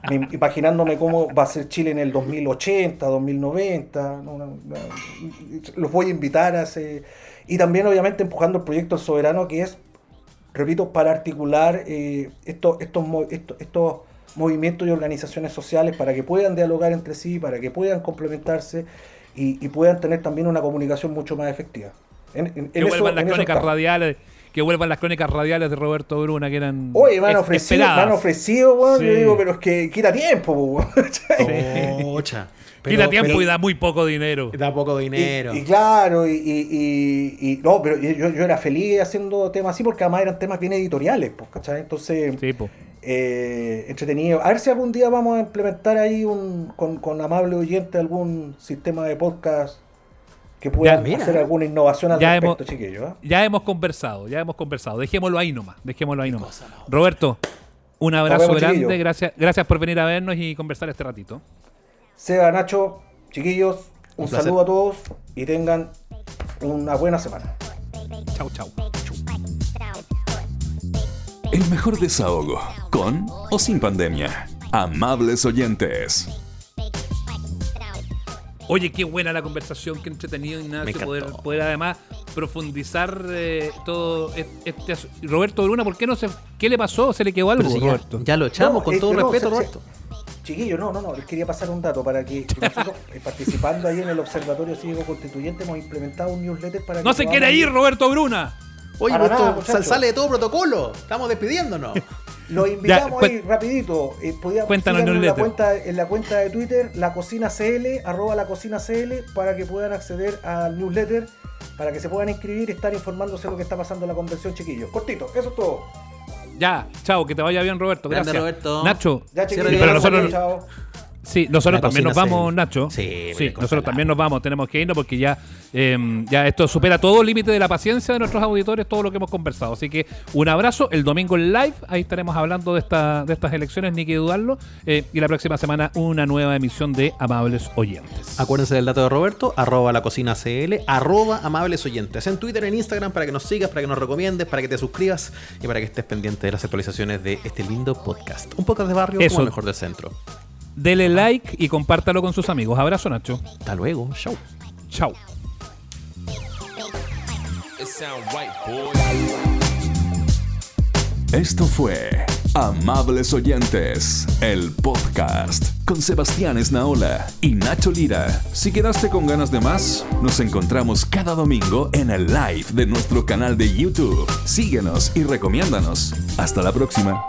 me- imaginándome cómo va a ser Chile en el 2080, 2090, ¿no? Una- los voy a invitar a ese... Y también obviamente empujando el proyecto Soberano, que es, repito, para articular eh, estos, estos, estos, estos movimientos y organizaciones sociales para que puedan dialogar entre sí, para que puedan complementarse y, y puedan tener también una comunicación mucho más efectiva. En- en- Que en eso- vuelvan las eso crónicas radiales. Que vuelvan las crónicas radiales de Roberto Bruna, que eran. Oye, me han ofrecido, me han esperadas. ofrecido, weón. Yo Sí. digo, pero es que quita tiempo, po, weón. Ocha. Quita tiempo pero- y da muy poco dinero. da poco dinero. Y, y claro, y, y- y- y- no, pero yo, yo era feliz haciendo temas así porque además eran temas bien editoriales, pues, ¿cachai? Entonces, Sí, po. eh, entretenido. A ver si algún día vamos a implementar ahí un, con, con amable oyente algún sistema de podcast que pueda Ya, mira. hacer alguna innovación al Ya respecto, hemos- chiquillos. ¿ah? Ya hemos conversado, ya hemos conversado. Dejémoslo ahí nomás, dejémoslo ahí nomás. Roberto, un abrazo vemos, grande, gracias, gracias por venir a vernos y conversar este ratito. Seba, Nacho, chiquillos, un, Un saludo a todos y tengan una buena semana. Chau, chau. El mejor desahogo, con o sin pandemia. Amables oyentes. Oye, qué buena la conversación, qué entretenido, Ignacio, poder, poder además profundizar eh, todo este asu- Roberto Bruna, ¿por qué no se qué le pasó? ¿Se le quedó algo, si ya, Roberto? ya lo echamos No, con eh, todo no, respeto, se- se- Roberto. Chiquillo, no, no, no, les quería pasar un dato para que nosotros, eh, participando ahí en el Observatorio Cívico Constituyente, hemos implementado un newsletter para que No se quiere ir, Roberto Bruna. Oye, sal- sale de todo protocolo. Estamos despidiéndonos. Lo invitamos Ya, ahí rapidito. Eh, Cuéntanos, en la, newsletter. cuenta, en la cuenta de Twitter, la cocina CL, arroba la cocina CL, para que puedan acceder al newsletter, para que se puedan inscribir y estar informándose de lo que está pasando en la convención, chiquillos. Cortito, eso es todo. Ya, chao, que te vaya bien, Roberto. Grande, Gracias. Roberto. Nacho, Ya, pero nosotros- chao. Sí, nosotros también nos vamos, se- Nacho. Sí, nosotros también nos vamos, tenemos que irnos porque ya, eh, ya esto supera todo el límite de la paciencia de nuestros auditores, todo lo que hemos conversado. Así que un abrazo, el domingo en live, ahí estaremos hablando de, esta, de estas elecciones, ni que dudarlo. eh, y la próxima semana una nueva emisión de Amables Oyentes. Acuérdense del dato de Roberto, arroba la cocina CL, arroba amables oyentes. En Twitter, en Instagram, para que nos sigas, para que nos recomiendes, para que te suscribas y para que estés pendiente de las actualizaciones de este lindo podcast. Un podcast de barrio Eso. como el mejor del centro. Dele like y compártalo con sus amigos. Abrazo, Nacho. Hasta luego, chau. Chao. Esto fue Amables Oyentes, el podcast con Sebastián Esnaola y Nacho Lira. Si quedaste con ganas de más, nos encontramos cada domingo en el live de nuestro canal de YouTube. Síguenos y recomiéndanos. Hasta la próxima.